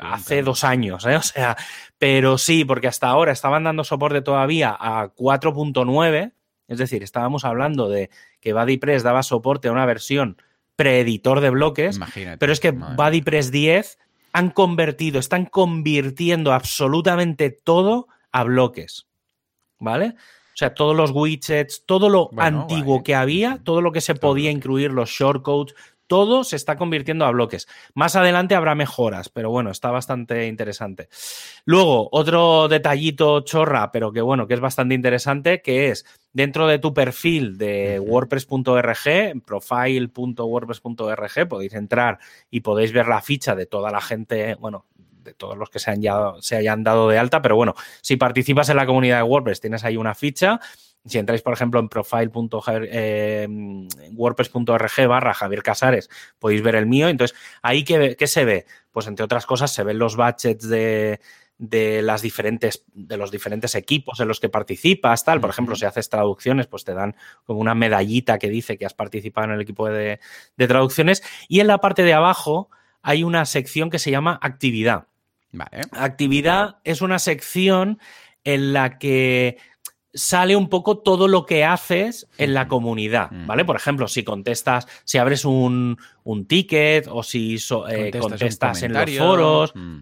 hace dos años, ¿eh? O sea, pero sí, porque hasta ahora estaban dando soporte todavía a 4.9, es decir, estábamos hablando de que BuddyPress daba soporte a una versión preeditor de bloques, pero es que BuddyPress 10 han convertido, están convirtiendo absolutamente todo a bloques, ¿vale? O sea, todos los widgets, todo lo antiguo que había, todo lo que se podía incluir, los shortcodes, todo se está convirtiendo a bloques. Más adelante habrá mejoras, pero bueno, está bastante interesante. Luego, otro detallito chorra, pero que bueno, que es bastante interesante, que es dentro de tu perfil de wordpress.org, profile.wordpress.org, podéis entrar y podéis ver la ficha de toda la gente, bueno, de todos los que se, se hayan dado de alta, pero bueno, si participas en la comunidad de WordPress, tienes ahí una ficha si entráis, por ejemplo, en profile.wordpress.org eh, barra Javier Casares, podéis ver el mío. Entonces, ahí ¿qué, se ve? Pues entre otras cosas, se ven los budgets de, las diferentes, de los diferentes equipos en los que participas, tal. Por ejemplo, si haces traducciones, pues te dan como una medallita que dice que has participado en el equipo de, de traducciones. Y en la parte de abajo hay una sección que se llama actividad. Actividad es una sección en la que sale un poco todo lo que haces en la comunidad, ¿vale? Por ejemplo, si contestas, si abres un, ticket o si eh, contestas, en los foros. Mm.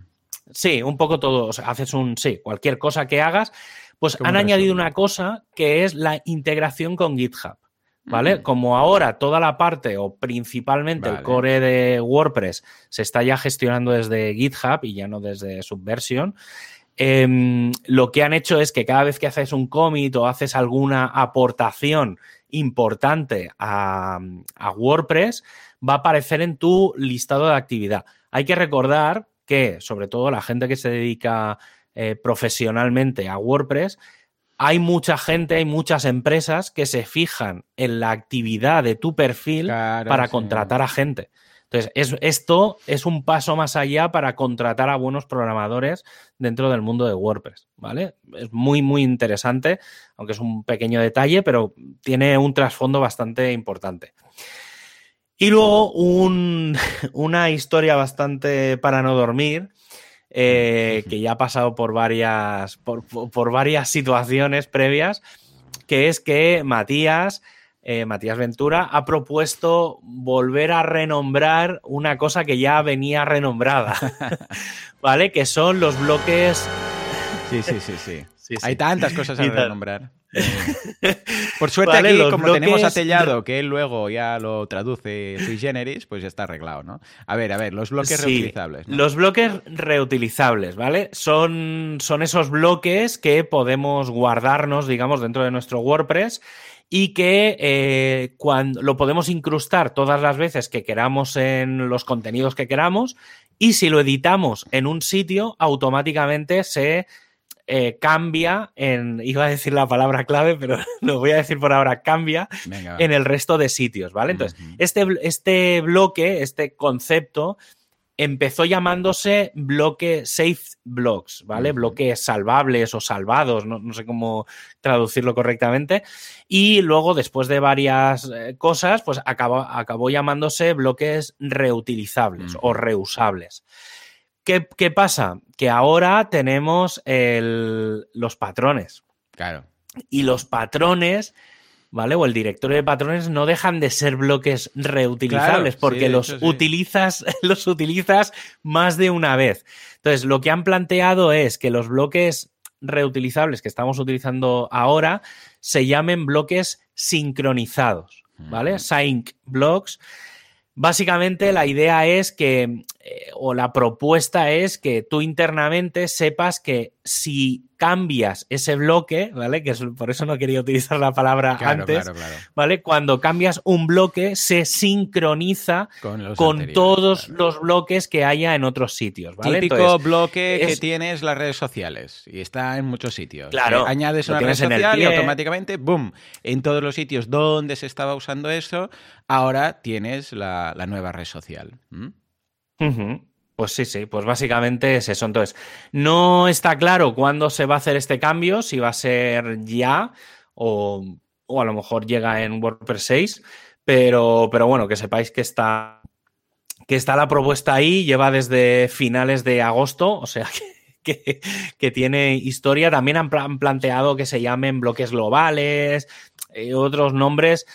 Sí, un poco todo. O sea, haces un. Sí, cualquier cosa que hagas. Pues han añadido una cosa que es la integración con GitHub. ¿Vale? Como ahora toda la parte o principalmente el core de WordPress se está ya gestionando desde GitHub y ya no desde Subversion, Em, lo que han hecho es que cada vez que haces un commit o haces alguna aportación importante a, WordPress, va a aparecer en tu listado de actividad. Hay que recordar que, sobre todo la gente que se dedica eh, profesionalmente a WordPress, hay mucha gente, hay muchas empresas que se fijan en la actividad de tu perfil para contratar a gente. Entonces, esto es un paso más allá para contratar a buenos programadores dentro del mundo de WordPress, ¿vale? Es muy, muy interesante, aunque es un pequeño detalle, pero tiene un trasfondo bastante importante. Y luego una historia bastante para no dormir, eh, que ya ha pasado por varias, por varias situaciones previas, que es que Matías eh, Matías Ventura, ha propuesto volver a renombrar una cosa que ya venía renombrada, ¿vale? Que son los bloques... Sí, sí, sí, sí. Hay tantas cosas a renombrar. Por suerte aquí, como tenemos a Tellado, que él luego ya lo traduce sui generis, pues ya está arreglado, ¿no? A ver, a ver, los bloques reutilizables. Los bloques reutilizables, ¿vale? Son, son esos bloques que podemos guardarnos, digamos, dentro de nuestro WordPress y que eh, cuando lo podemos incrustar todas las veces que queramos en los contenidos que queramos y si lo editamos en un sitio automáticamente se eh, cambia en, iba a decir la palabra clave, pero lo voy a decir por ahora, cambia en el resto de sitios, ¿vale? Entonces, este, este bloque, este concepto, empezó llamándose bloque safe blocks, ¿vale? Bloques salvables o salvados, no, sé cómo traducirlo correctamente. Y luego, después de varias eh, cosas, pues acabó, acabó llamándose bloques reutilizables o reusables. ¿Qué, pasa? Que ahora tenemos los patrones. Claro. Y los patrones ¿vale? O el directorio de patrones no dejan de ser bloques reutilizables porque los utilizas, los utilizas más de una vez. Entonces, lo que han planteado es que los bloques reutilizables que estamos utilizando ahora se llamen bloques sincronizados, ¿vale? Sync blocks. Básicamente la idea es que, eh, o la propuesta es que tú internamente sepas que si cambias ese bloque, ¿vale? Que es, por eso no quería utilizar la palabra antes, ¿vale? Cuando cambias un bloque se sincroniza con, todos los bloques que haya en otros sitios, ¿vale? Típico bloque que tienes las redes sociales y está en muchos sitios. Claro. añades una red social y automáticamente, ¡boom! En todos los sitios donde se estaba usando eso, ahora tienes la, nueva red social. Pues sí, sí, pues básicamente es eso. Entonces, no está claro cuándo se va a hacer este cambio, si va a ser ya o, a lo mejor llega en WordPress 6, pero, pero bueno, que sepáis que está, que está la propuesta ahí, lleva desde finales de agosto, o sea que, que, tiene historia. También han, planteado que se llamen bloques globales, eh, otros nombres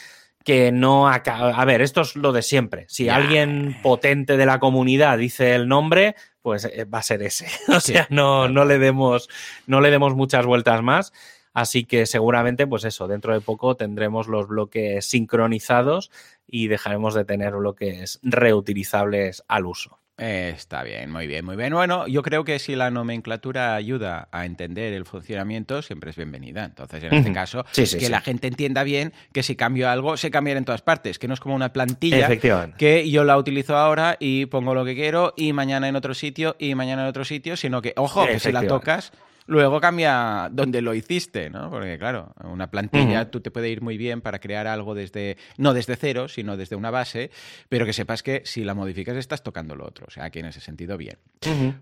que no acaba. A ver, esto es lo de siempre. Si alguien potente de la comunidad dice el nombre, pues eh, va a ser ese. o sea, no, no, le demos, no le demos muchas vueltas más. Así que seguramente, pues eso, dentro de poco tendremos los bloques sincronizados y dejaremos de tener bloques reutilizables al uso está bien, muy bien, muy bien. Bueno, yo creo que si la nomenclatura ayuda a entender el funcionamiento, siempre es bienvenida. Entonces, en este caso, que la gente entienda bien que si cambio algo, se cambia en todas partes, que no es como una plantilla que yo la utilizo ahora y pongo lo que quiero y mañana en otro sitio y mañana en otro sitio, sino que, ojo, que si la tocas, Luego cambia donde lo hiciste, ¿no? Porque claro, una plantilla tú te puede ir muy bien para crear algo desde, no desde cero, sino desde una base, pero que sepas que si la modificas estás tocando lo otro. O sea, que en ese sentido bien.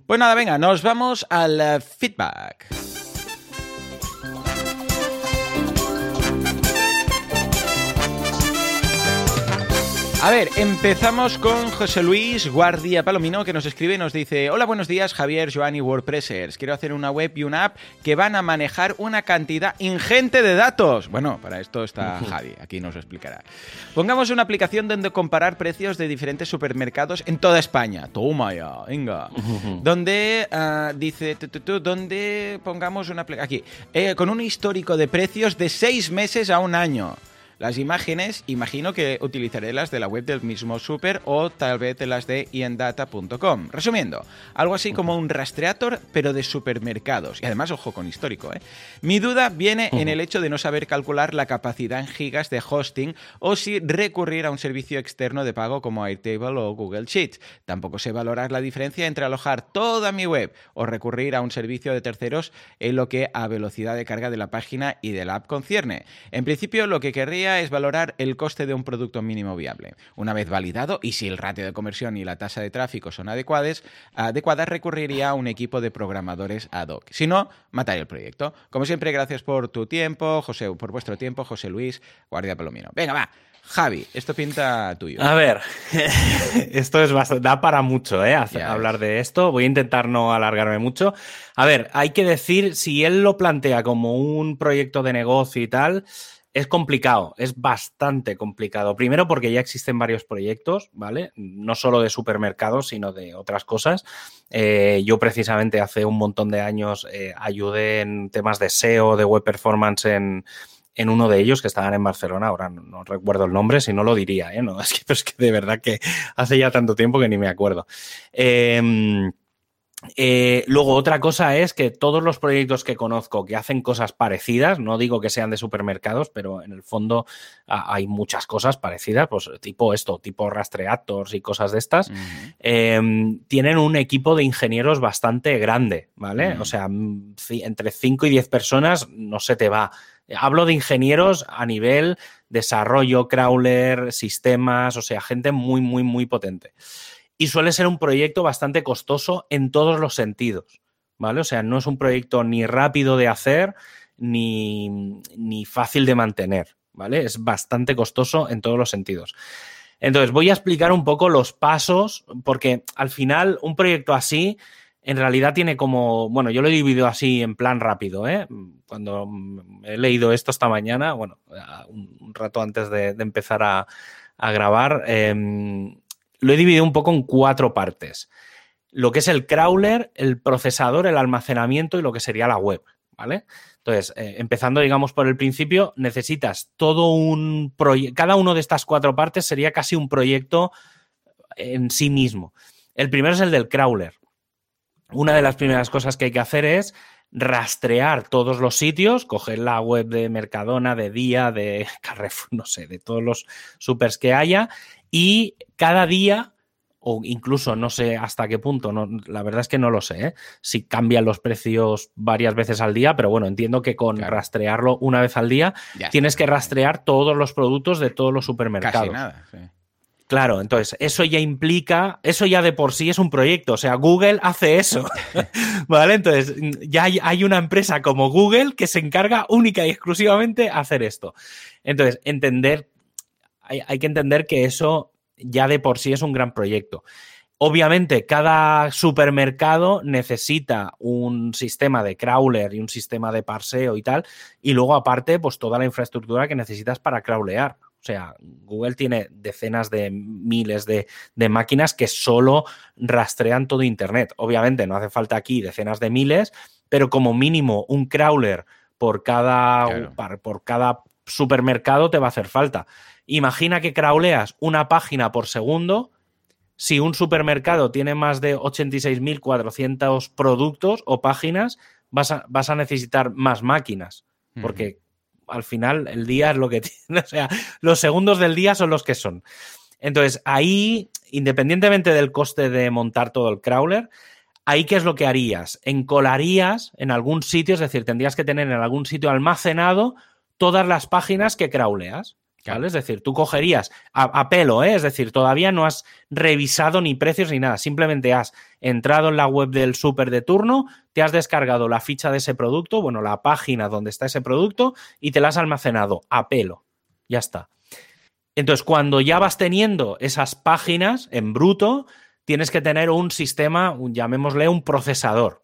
Pues nada, venga, nos vamos al feedback. A ver, empezamos con José Luis Guardia Palomino que nos escribe y nos dice Hola, buenos días Javier, Joan y WordPressers. Quiero hacer una web y una app que van a manejar una cantidad ingente de datos. Bueno, para esto está Javi, aquí nos lo explicará. Pongamos una aplicación donde comparar precios de diferentes supermercados en toda España. Toma ya, venga. donde uh, dice, tu, tu, tu, donde pongamos una aplicación, aquí, eh, con un histórico de precios de seis meses a un año. Las imágenes, imagino que utilizaré las de la web del mismo super o tal vez de las de iendata.com. Resumiendo, algo así como un rastreator, pero de supermercados. Y además, ojo con histórico, ¿eh? Mi duda viene en el hecho de no saber calcular la capacidad en gigas de hosting o si recurrir a un servicio externo de pago como Airtable o Google Sheets. Tampoco sé valorar la diferencia entre alojar toda mi web o recurrir a un servicio de terceros en lo que a velocidad de carga de la página y de la app concierne. En principio, lo que querría es valorar el coste de un producto mínimo viable. Una vez validado, y si el ratio de conversión y la tasa de tráfico son adecuadas, adecuadas recurriría a un equipo de programadores ad hoc. Si no, mataría el proyecto. Como siempre, gracias por tu tiempo, José, por vuestro tiempo, José Luis, Guardia Palomino. Venga, va. Javi, esto pinta tuyo. A ver, esto es bastante, da para mucho, ¿eh? Hacer, hablar de esto. Voy a intentar no alargarme mucho. A ver, hay que decir, si él lo plantea como un proyecto de negocio y tal, es complicado, es bastante complicado. Primero porque ya existen varios proyectos, ¿vale? No solo de supermercados, sino de otras cosas. Eh, yo precisamente hace un montón de años eh, ayudé en temas de SEO, de web performance en, en uno de ellos que estaban en Barcelona, ahora no, recuerdo el nombre, si no lo diría, ¿eh? No, es, que, es que de verdad que hace ya tanto tiempo que ni me acuerdo. Eh, eh, luego, otra cosa es que todos los proyectos que conozco que hacen cosas parecidas, no digo que sean de supermercados, pero en el fondo a, hay muchas cosas parecidas, pues tipo esto, tipo rastreators y cosas de estas, uh -huh. eh, tienen un equipo de ingenieros bastante grande, ¿vale? Uh -huh. O sea, entre 5 y 10 personas no se te va. Hablo de ingenieros a nivel desarrollo, crawler, sistemas, o sea, gente muy, muy, muy potente y suele ser un proyecto bastante costoso en todos los sentidos, ¿vale? O sea, no es un proyecto ni rápido de hacer ni, ni fácil de mantener, ¿vale? Es bastante costoso en todos los sentidos. Entonces, voy a explicar un poco los pasos, porque al final un proyecto así en realidad tiene como, bueno, yo lo he dividido así en plan rápido, ¿eh? Cuando he leído esto esta mañana, bueno, un rato antes de, empezar a, grabar, eh, lo he dividido un poco en cuatro partes. Lo que es el crawler, el procesador, el almacenamiento y lo que sería la web, ¿vale? Entonces, eh, empezando, digamos, por el principio, necesitas todo un proyecto. Cada uno de estas cuatro partes sería casi un proyecto en sí mismo. El primero es el del crawler. Una de las primeras cosas que hay que hacer es rastrear todos los sitios, coger la web de Mercadona, de Día, de Carrefour, no sé, de todos los supers que haya y cada día, o incluso no sé hasta qué punto, no, la verdad es que no lo sé, ¿eh? si cambian los precios varias veces al día, pero bueno, entiendo que con claro. rastrearlo una vez al día ya tienes que rastrear todos los productos de todos los supermercados. Casi nada, sí. Claro, entonces eso ya implica, eso ya de por sí es un proyecto, o sea, Google hace eso, ¿vale? Entonces ya hay, hay, una empresa como Google que se encarga única y exclusivamente a hacer esto. Entonces, entender, hay, hay que entender que eso ya de por sí es un gran proyecto. Obviamente, cada supermercado necesita un sistema de crawler y un sistema de parseo y tal, y luego aparte, pues toda la infraestructura que necesitas para crawlear. O sea, Google tiene decenas de miles de, de, máquinas que solo rastrean todo Internet. Obviamente no hace falta aquí decenas de miles, pero como mínimo un crawler por cada, claro. por cada supermercado te va a hacer falta. Imagina que crawleas una página por segundo. Si un supermercado tiene más de 86.400 productos o páginas, vas a, vas a necesitar más máquinas. Porque al final el día es lo que tiene, o sea, los segundos del día son los que son. Entonces, ahí, independientemente del coste de montar todo el crawler, ahí qué es lo que harías? Encolarías en algún sitio, es decir, tendrías que tener en algún sitio almacenado todas las páginas que crawleas. Es decir, tú cogerías a, a pelo, ¿eh? es decir, todavía no has revisado ni precios ni nada, simplemente has entrado en la web del súper de turno, te has descargado la ficha de ese producto, bueno, la página donde está ese producto y te la has almacenado a pelo. Ya está. Entonces, cuando ya vas teniendo esas páginas en bruto, tienes que tener un sistema, llamémosle un procesador.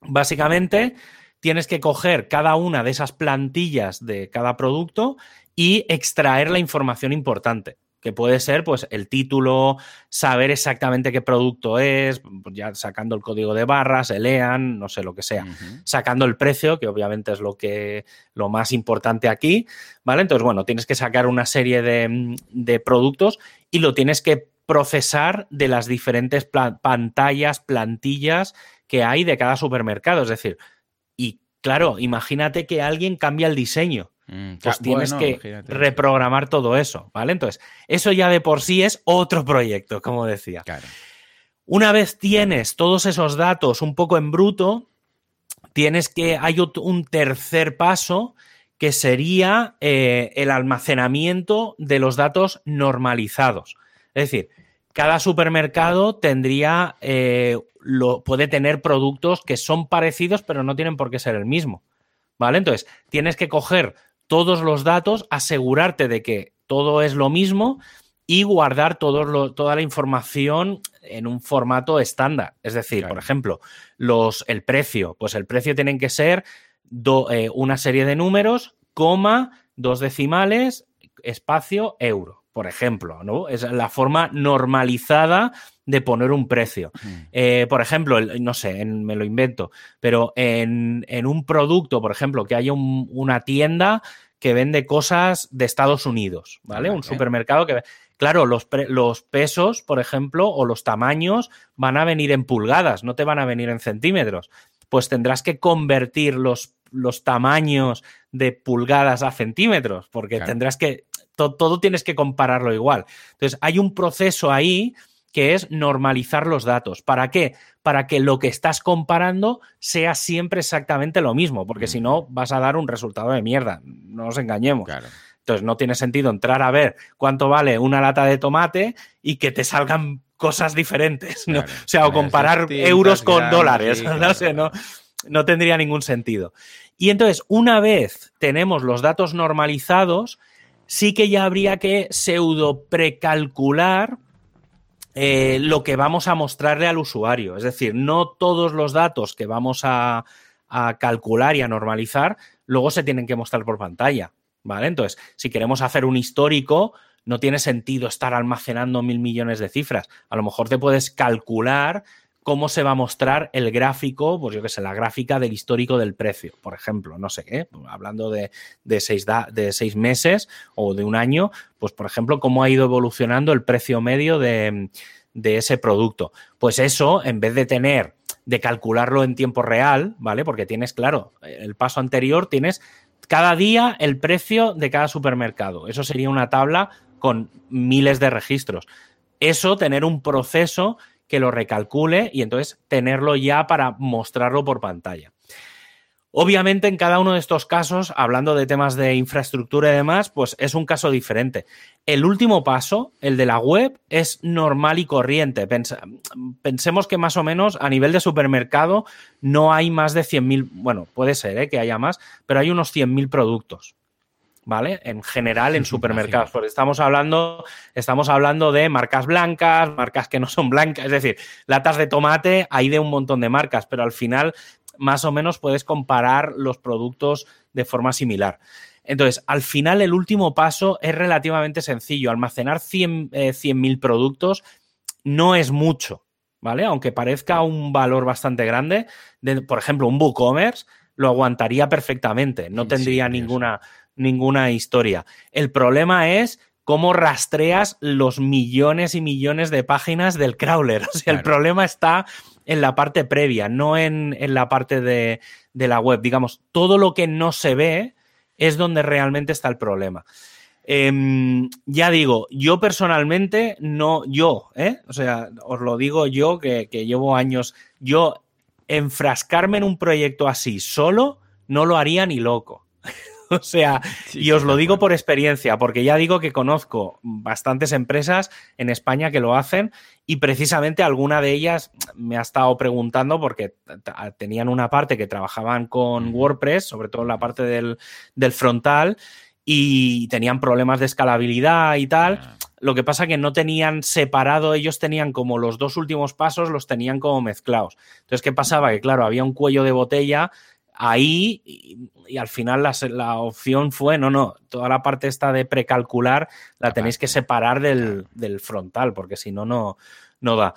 Básicamente, tienes que coger cada una de esas plantillas de cada producto y extraer la información importante que puede ser pues el título, saber exactamente qué producto es, pues, ya sacando el código de barras, el EAN, no sé lo que sea, sacando el precio, que obviamente es lo que lo más importante aquí, ¿vale? Entonces, bueno, tienes que sacar una serie de, de productos y lo tienes que procesar de las diferentes pantallas, plantillas que hay de cada supermercado, es decir, y claro, imagínate que alguien cambia el diseño Mm, pues tienes que reprogramar todo eso, ¿vale? Entonces, eso ya de por sí es otro proyecto, como decía. Una vez tienes todos esos datos un poco en bruto, tienes que, hay un tercer paso que sería eh, el almacenamiento de los datos normalizados. Es decir, cada supermercado tendría, eh, lo, puede tener productos que son parecidos, pero no tienen por qué ser el mismo. ¿Vale? Entonces, tienes que coger todos los datos, asegurarte de que todo es lo mismo y guardar toda la información en un formato estándar. Es decir, por ejemplo, los, el precio. Pues el precio tienen que ser eh, una serie de números, coma, dos decimales, espacio, euro, por ejemplo. ¿no? Es la forma normalizada de poner un precio. Eh, por ejemplo, no sé, me lo invento, pero en, un producto, por ejemplo, que haya una tienda que vende cosas de Estados Unidos, ¿vale? Un supermercado que... Claro, los, los, pesos, por ejemplo, o los tamaños van a venir en pulgadas, no te van a venir en centímetros. Pues tendrás que convertir los, los tamaños de pulgadas a centímetros, porque tendrás que... todo tienes que compararlo igual. Entonces, hay un proceso ahí que es normalizar los datos. ¿Para qué? Para que lo que estás comparando sea siempre exactamente lo mismo, porque si no vas a dar un resultado de mierda, no nos engañemos. Entonces no tiene sentido entrar a ver cuánto vale una lata de tomate y que te salgan cosas diferentes, O sea, o comparar euros con dólares, no, no tendría ningún sentido. Y entonces, una vez tenemos los datos normalizados, sí que ya habría que pseudo precalcular eh, lo que vamos a mostrarle al usuario. Es decir, no todos los datos que vamos a, calcular y a normalizar luego se tienen que mostrar por pantalla. ¿Vale? Entonces, si queremos hacer un histórico, no tiene sentido estar almacenando mil millones de cifras. A lo mejor te puedes calcular cómo se va a mostrar el gráfico, pues yo qué sé, la gráfica del histórico del precio, por ejemplo, no sé qué, hablando de, seis de seis meses o de un año, pues por ejemplo, cómo ha ido evolucionando el precio medio de, ese producto. Pues eso, en vez de tener, de calcularlo en tiempo real, ¿vale? Porque tienes, claro, el paso anterior tienes cada día el precio de cada supermercado. Eso sería una tabla con miles de registros. Eso, tener un proceso que lo recalcule y entonces tenerlo ya para mostrarlo por pantalla. Obviamente, en cada uno de estos casos, hablando de temas de infraestructura y demás, pues es un caso diferente. El último paso, el de la web, es normal y corriente. pensemos que más o menos a nivel de supermercado no hay más de 100.000, bueno, puede ser ¿eh? que haya más, pero hay unos 100.000 productos. ¿Vale? En general en supermercados, porque estamos hablando, estamos hablando de marcas blancas, marcas que no son blancas, es decir, latas de tomate hay de un montón de marcas, pero al final más o menos puedes comparar los productos de forma similar. Entonces, al final el último paso es relativamente sencillo. Almacenar 100.000 eh, productos no es mucho, ¿vale? Aunque parezca un valor bastante grande, por ejemplo, un WooCommerce lo aguantaría perfectamente, no tendría ninguna, ninguna historia. El problema es cómo rastreas los millones y millones de páginas del crawler. O sea, el problema está en la parte previa, no en, la parte de, la web. Digamos, todo lo que no se ve es donde realmente está el problema. Em, ya digo, yo personalmente no, yo, ¿eh? o sea, os lo digo yo que, que llevo años, yo enfrascarme en un proyecto así solo no lo haría ni loco. o sea, y os lo digo por experiencia, porque ya digo que conozco bastantes empresas en España que lo hacen y precisamente alguna de ellas me ha estado preguntando porque tenían una parte que trabajaban con WordPress, sobre todo la parte del, frontal, y tenían problemas de escalabilidad y tal. Ah. Lo que pasa que no tenían separado, ellos tenían como los dos últimos pasos, los tenían como mezclados. Entonces, ¿qué pasaba? Que claro, había un cuello de botella ahí y, y al final la, la, opción fue, no, no, toda la parte esta de precalcular la tenéis que separar del, del frontal, porque si no, no, da.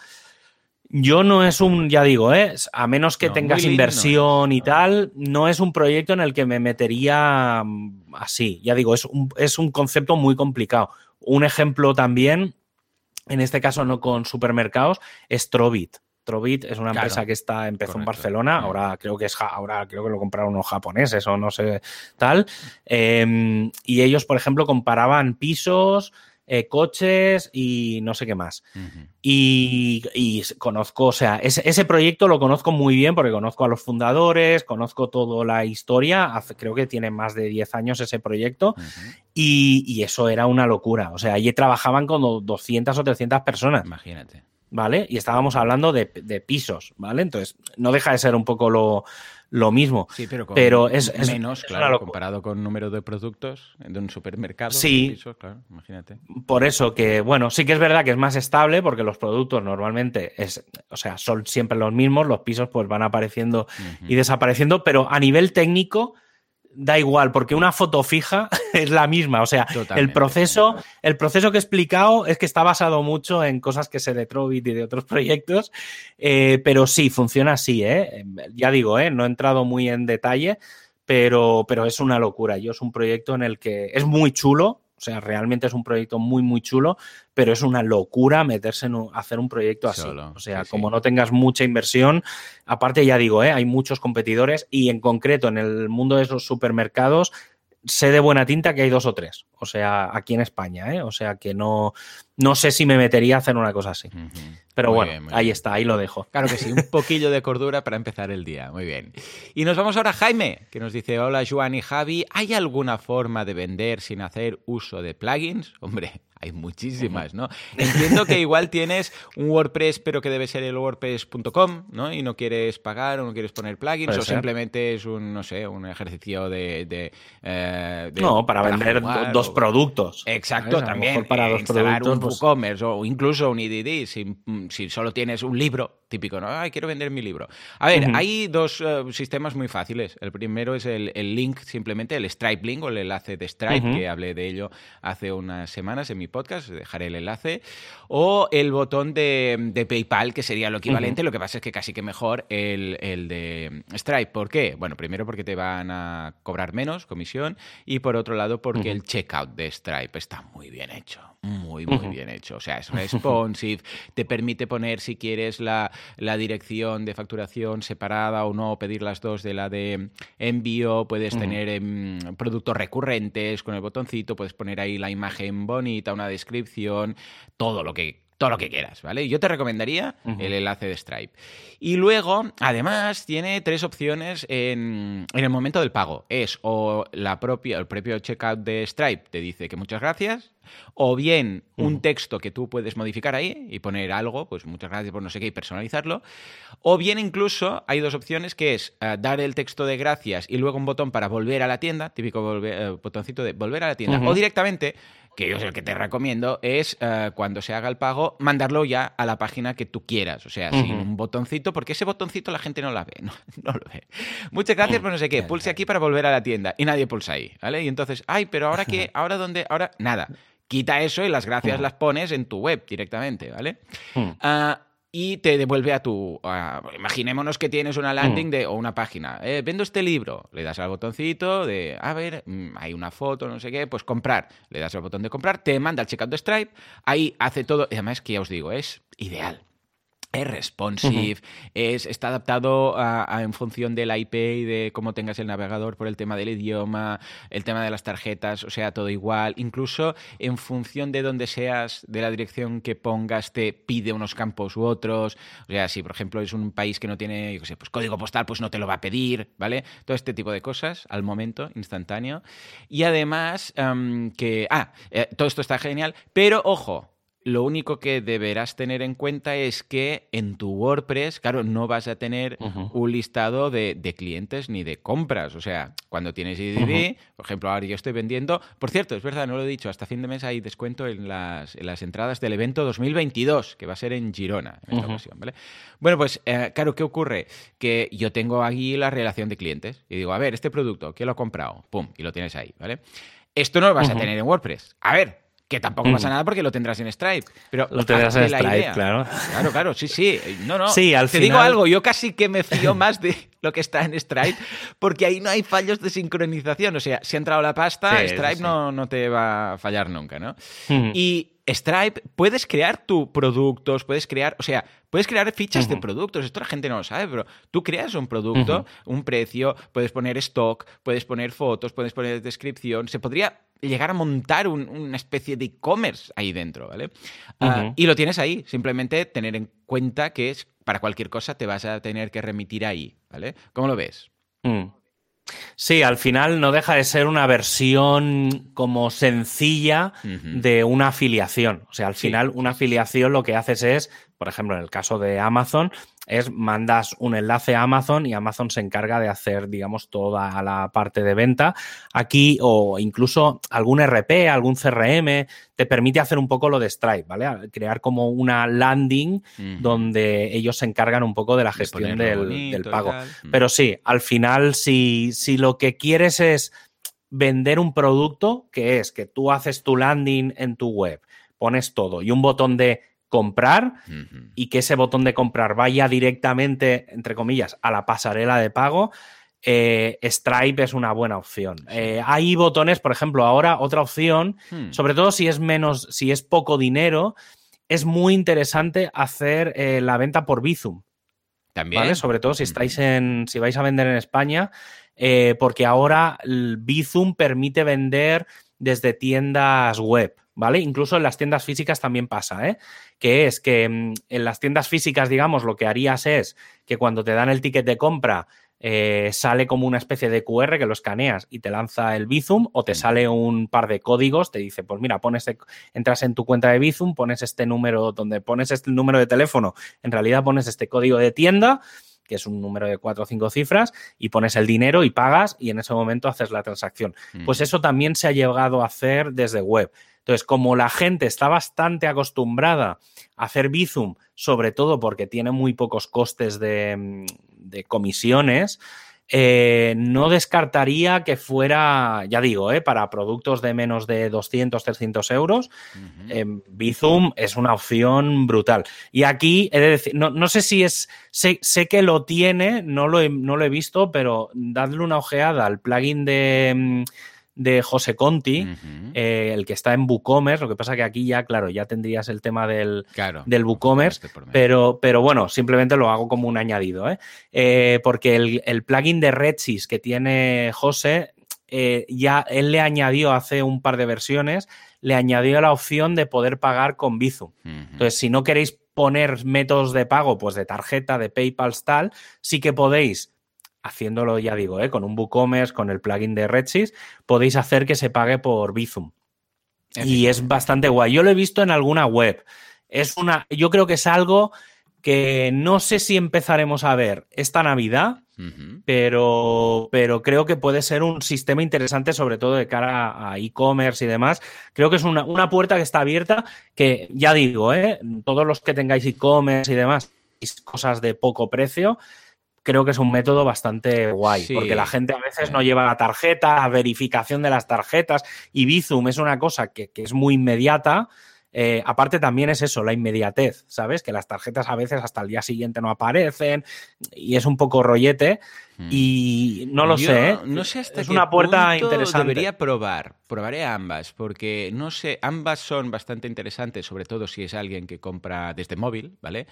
Yo no es un, ya digo, ¿eh? a menos que No, tengas inversión lindo, y tal, no es un proyecto en el que me metería mm, así. Ya digo, es un, es un concepto muy complicado. Un ejemplo también, en este caso no con supermercados, es Trovit. Trovit es una Claro. empresa que está, empezó en. Barcelona, Mm. ahora creo que es ahora creo que lo compraron unos japoneses o no sé tal. Eh, y ellos, por ejemplo, comparaban pisos, eh, coches y no sé qué más. Y, y conozco, o sea, ese, ese proyecto lo conozco muy bien porque conozco a los fundadores, conozco toda la historia, hace- creo que tiene más de 10 años ese proyecto y, y eso era una locura. O sea, allí trabajaban con 200 o 300 personas, Imagínate. ¿Vale? Y estábamos hablando de, de pisos, ¿vale? Entonces, no deja de ser un poco lo, lo mismo. Sí, pero, con Pero es- es- menos, es claro, comparado con número de productos de un supermercado. Sí. de pisos, claro, imagínate. Por eso que, bueno, sí que es verdad que es más estable porque los productos normalmente es, o sea, son siempre los mismos, los pisos pues van apareciendo y desapareciendo, pero a nivel técnico da igual, porque una foto fija es la misma. O sea, el proceso, el proceso que he explicado es que está basado mucho en cosas que sé de Trovit y de otros proyectos, eh, pero sí, funciona así, ¿eh? Ya digo, ¿eh? No he entrado muy en detalle, pero, pero es una locura. Yo es un proyecto en el que es muy chulo. O sea, realmente es un proyecto muy, muy chulo, pero es una locura meterse en un- hacer un proyecto así. Solo, o sea, sí, como no tengas mucha inversión, aparte ya digo, ¿eh? hay muchos competidores y en concreto en el mundo de esos supermercados sé de buena tinta que hay dos o tres. O sea, aquí en España, ¿eh? O sea, que no, no sé si me metería a hacer una cosa así. Pero Muy bueno, bien, ahí bien. está, ahí lo dejo. Claro que sí, un poquillo de cordura para empezar el día. Muy bien. Y nos vamos ahora a Jaime, que nos dice, hola Joan y Javi, ¿hay alguna forma de vender sin hacer uso de plugins? Hombre, hay muchísimas, ¿no? Entiendo que igual tienes un WordPress, pero que debe ser el wordpress.com, ¿no? Y no quieres pagar o no quieres poner plugins, Puede o ser. simplemente es un, no sé, un ejercicio de... de, eh, de- No, para, vender jugar dos o- productos. Exacto, también. para eh, dos instalar productos, un pues- WooCommerce o incluso un EDD si, si solo tienes un libro típico, ¿no? Ay, quiero vender mi libro. A ver, hay dos eh, sistemas muy fáciles. El primero es el, el link, simplemente el Stripe Link o el enlace de Stripe, que hablé de ello hace unas semanas en mi podcast, dejaré el enlace. O el botón de, de PayPal, que sería lo equivalente, lo que pasa es que casi que mejor el, el de Stripe. ¿Por qué? Bueno, primero porque te van a cobrar menos comisión y por otro lado porque el checkout de Stripe está muy bien hecho. Muy, muy bien hecho. O sea, es responsive, te permite poner si quieres la, la dirección de facturación separada o no, pedir las dos de la de envío, puedes tener em, productos recurrentes con el botoncito, puedes poner ahí la imagen bonita, una descripción, todo lo que todo lo que quieras, ¿vale? Yo te recomendaría el enlace de Stripe. Y luego, además, tiene tres opciones en, en el momento del pago. Es o la propia, el propio checkout de Stripe te dice que muchas gracias, o bien un texto que tú puedes modificar ahí y poner algo, pues muchas gracias por no sé qué y personalizarlo, o bien incluso hay dos opciones que es eh, dar el texto de gracias y luego un botón para volver a la tienda, típico volver- eh, botoncito de volver a la tienda, o directamente, que yo es el que te recomiendo, es eh, cuando se haga el pago, mandarlo ya a la página que tú quieras, o sea, sin un botoncito, porque ese botoncito la gente no la ve, no, no lo ve. Muchas gracias por no sé qué, pulse aquí para volver a la tienda y nadie pulsa ahí, ¿vale? Y entonces, ay, pero ahora qué, ahora dónde, ahora nada. Quita eso y las gracias las pones en tu web directamente, ¿vale? Mm. Ah, y te devuelve a tu. imaginémonos que tienes una landing de, o una página. eh, Vendo este libro. Le das al botoncito de. A ver, mm, hay una foto, no sé qué. Pues comprar. Le das al botón de comprar. Te manda el checkout de Stripe. Ahí hace todo. Y además, que ya os digo, es ideal. Es responsive, es, está adaptado a- a- en función de la IP y de cómo tengas el navegador por el tema del idioma, el tema de las tarjetas, o sea, todo igual. Incluso en función de donde seas, de la dirección que pongas, te pide unos campos u otros. O sea, si por ejemplo es un país que no tiene, yo qué sé, pues código postal, pues no te lo va a pedir, ¿vale? Todo este tipo de cosas al momento, instantáneo. Y además, em, que. Ah, eh, todo esto está genial, pero ojo. Lo único que deberás tener en cuenta es que en tu WordPress, claro, no vas a tener un listado de, clientes ni de compras. O sea, cuando tienes IDD, por ejemplo, ahora yo estoy vendiendo. Por cierto, es verdad, no lo he dicho, hasta fin de mes hay descuento en las, entradas del evento 2022, que va a ser en Girona en esta ocasión, ¿vale? Bueno, pues, eh, claro, ¿qué ocurre? Que yo tengo aquí la relación de clientes y digo, a ver, este producto, ¿quién lo ha comprado? Pum, y lo tienes ahí, ¿vale? Esto no lo vas a tener en WordPress. A ver, que tampoco pasa mm. nada porque lo tendrás en Stripe. Pero lo tendrás en Stripe, claro. Claro, claro, sí, sí. No, no. Sí, al Te digo algo, yo casi que me fío más de lo que está en Stripe porque ahí no hay fallos de sincronización. O sea, si ha entrado la pasta, Stripe No, no te va a fallar nunca, ¿no? Y Stripe, puedes crear tus productos, puedes crear, o sea, puedes crear fichas de productos. Esto la gente no lo sabe, pero tú creas un producto, un precio, puedes poner stock, puedes poner fotos, puedes poner descripción. Se podría llegar a montar una especie de e-commerce ahí dentro, ¿vale? Ah, y lo tienes ahí, simplemente tener en cuenta que es para cualquier cosa te vas a tener que remitir ahí, ¿vale? ¿Cómo lo ves? Mm. Sí, al final no deja de ser una versión como sencilla de una afiliación. O sea, al final una afiliación lo que haces es, por ejemplo, en el caso de Amazon, es mandas un enlace a Amazon y Amazon se encarga de hacer, digamos, toda la parte de venta. Aquí, o incluso algún RP, algún CRM, te permite hacer un poco lo de Stripe, ¿vale? Crear como una landing donde ellos se encargan un poco de la gestión del, pago. Pero sí, al final, si, si lo que quieres es vender un producto, que es que tú haces tu landing en tu web, pones todo y un botón de comprar y que ese botón de comprar vaya directamente, entre comillas, a la pasarela de pago, eh, Stripe es una buena opción. Eh, hay botones, por ejemplo, ahora otra opción, hmm. sobre todo si es menos, si es poco dinero, es muy interesante hacer eh, la venta por Bizum. También. Sobre todo si estáis en, si vais a vender en España, porque ahora el Bizum permite vender desde tiendas web. ¿Vale? Incluso en las tiendas físicas también pasa, ¿eh? Que es que mm, en las tiendas físicas, digamos, lo que harías es que cuando te dan el ticket de compra eh, sale como una especie de QR que lo escaneas y te lanza el Bizum o te sale un par de códigos, te dice, pues mira, pones, entras en tu cuenta de Bizum, pones este número, donde pones este número de teléfono, en realidad pones este código de tienda que es un número de cuatro o cinco cifras, y pones el dinero y pagas y en ese momento haces la transacción. Pues eso también se ha llegado a hacer desde web. Entonces, como la gente está bastante acostumbrada a hacer Bizum, sobre todo porque tiene muy pocos costes de, mm, comisiones, eh, no descartaría que fuera, ya digo, eh, para productos de menos de 200, 300 euros, eh, Bizum es una opción brutal. Y aquí, he de decir, no, sé si es, sé, que lo tiene, no lo, he, no lo he visto, pero dadle una ojeada al plugin de mm, de José Conti, eh, el que está en WooCommerce. Lo que pasa que aquí ya, claro, ya tendrías el tema del, del WooCommerce, pero, pero bueno, simplemente lo hago como un añadido, ¿eh? Eh, porque el, plugin de Redsys que tiene José, ya él le añadió hace un par de versiones, le añadió la opción de poder pagar con Bizum. Entonces, si no queréis poner métodos de pago, pues de tarjeta, de PayPal, tal, sí que podéis haciéndolo, ya digo, ¿eh? con un WooCommerce, con el plugin de Redsys, podéis hacer que se pague por Bizum. Y es bastante guay. Yo lo he visto en alguna web. Es una, yo creo que es algo que no sé si empezaremos a ver esta Navidad, pero, pero creo que puede ser un sistema interesante, sobre todo de cara a e-commerce y demás. Creo que es una, una, puerta que está abierta, que ya digo, ¿eh? todos los que tengáis e-commerce y demás, cosas de poco precio, creo que es un método bastante guay, porque la gente a veces no lleva la tarjeta, la verificación de las tarjetas, y Bizum es una cosa que, es muy inmediata. Eh, aparte también es eso, la inmediatez, ¿sabes? Que las tarjetas a veces hasta el día siguiente no aparecen y es un poco rollete hmm. y no lo sé. ¿eh? No sé hasta es una puerta interesante. Debería probar, probaré ambas porque no sé, ambas son bastante interesantes, sobre todo si es alguien que compra desde móvil, ¿vale?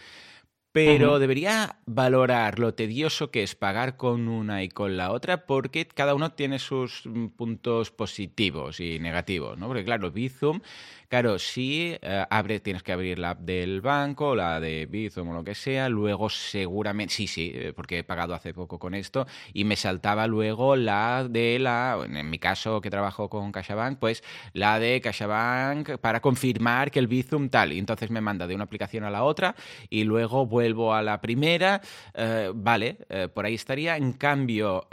Pero debería valorar lo tedioso que es pagar con una y con la otra porque cada uno tiene sus mm, puntos positivos y negativos, ¿no? Porque claro, Bizum Claro, si eh, abre, tienes que abrir la app del banco, la de Bizum o lo que sea, luego seguramente, sí, sí, eh, porque he pagado hace poco con esto, y me saltaba luego la de la, en mi caso que trabajo con CaixaBank, pues la de CaixaBank para confirmar que el Bizum tal, y entonces me manda de una aplicación a la otra, y luego vuelvo a la primera, eh, vale, por ahí estaría, en cambio,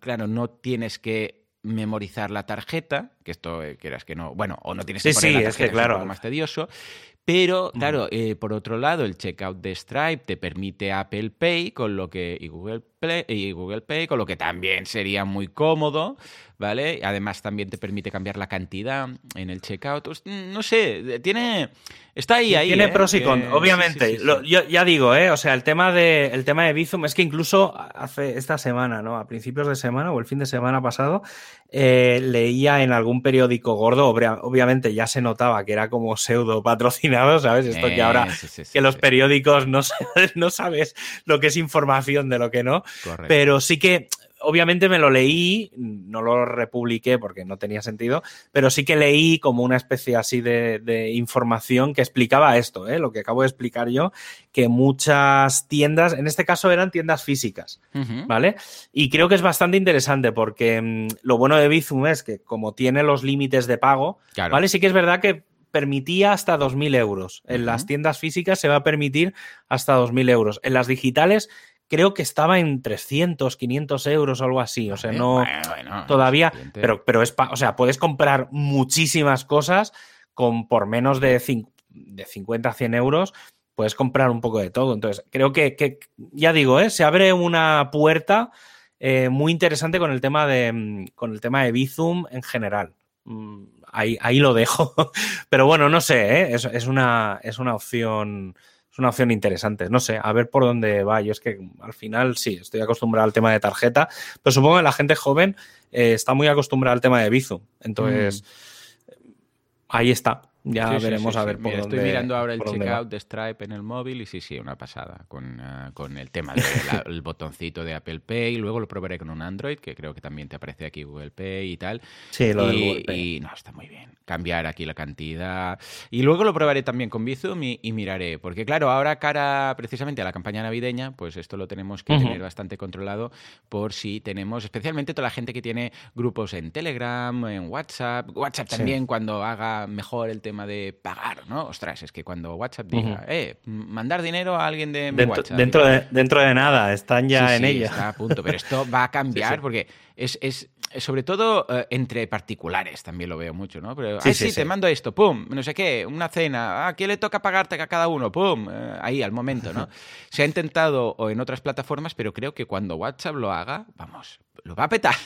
claro, no tienes que memorizar la tarjeta, que esto eh, quieras que no, bueno, o no tienes que poner la tarjeta, es, que, claro. un poco más tedioso, pero, claro, eh, por otro lado, el checkout de Stripe te permite Apple Pay con lo que, y, Google Play, y Google Pay, con lo que también sería muy cómodo, ¿vale? Además, también te permite cambiar la cantidad en el checkout. No sé, tiene... Está ahí, ahí. Tiene ¿eh? pros y cons, obviamente. yo ya digo, ¿eh? O sea, el tema, de, el tema de Bizum es que incluso hace esta semana, ¿no? A principios de semana o el fin de semana pasado, eh, leía en algún periódico gordo, obviamente ya se notaba que era como pseudo patrocinado, ¿sabes? Esto que ahora eh, que los periódicos no, no sabes lo que es información de lo que no, pero sí que obviamente me lo leí, no lo republiqué porque no tenía sentido, pero sí que leí como una especie así de, información que explicaba esto, ¿eh? lo que acabo de explicar yo, que muchas tiendas, en este caso eran tiendas físicas, ¿vale? Y creo que es bastante interesante porque mm, lo bueno de Bizum es que como tiene los límites de pago, ¿vale? Sí que es verdad que permitía hasta 2.000 euros. En las tiendas físicas se va a permitir hasta 2.000 euros. En las digitales creo que estaba en 300, 500 euros o algo así. O sea, no todavía, pero, pero es, o sea, puedes comprar muchísimas cosas con por menos de, de 50 a 100 euros. Puedes comprar un poco de todo. Entonces, creo que, ya digo, ¿eh? se abre una puerta eh, muy interesante con el tema de, con el tema de Bizum en general. Mm, ahí, ahí lo dejo. Pero bueno, no sé, ¿eh? es, es, una, es una opción es una opción interesante. No sé, a ver por dónde va. Yo es que al final sí, estoy acostumbrado al tema de tarjeta, pero supongo que la gente joven eh, está muy acostumbrada al tema de Bizum. Entonces, mm. ahí está. Ya veremos a ver por Estoy mirando ahora el checkout de Stripe en el móvil y sí, sí, una pasada con, eh, con el tema del botoncito de Apple Pay. Luego lo probaré con un Android, que creo que también te aparece aquí Google Pay y tal. Sí, lo y, Google Pay. Y no, está muy bien. Cambiar aquí la cantidad. Y luego lo probaré también con Bizum y, miraré. Porque claro, ahora cara precisamente a la campaña navideña, pues esto lo tenemos que tener bastante controlado por si tenemos, especialmente toda la gente que tiene grupos en Telegram, en WhatsApp. WhatsApp también cuando haga mejor el tema de pagar, ¿no? Ostras, es que cuando WhatsApp diga, eh, mandar dinero a alguien de dentro, WhatsApp. Dentro de, dentro de nada, están ya en ella. Está a punto, pero esto va a cambiar porque es, es sobre todo eh, entre particulares también lo veo mucho, ¿no? Pero, sí, sí, te mando esto, pum, no sé qué, una cena, ¿a quién le toca pagarte a cada uno? Pum, eh, ahí al momento, ¿no? Se ha intentado o en otras plataformas, pero creo que cuando WhatsApp lo haga, vamos, lo va a petar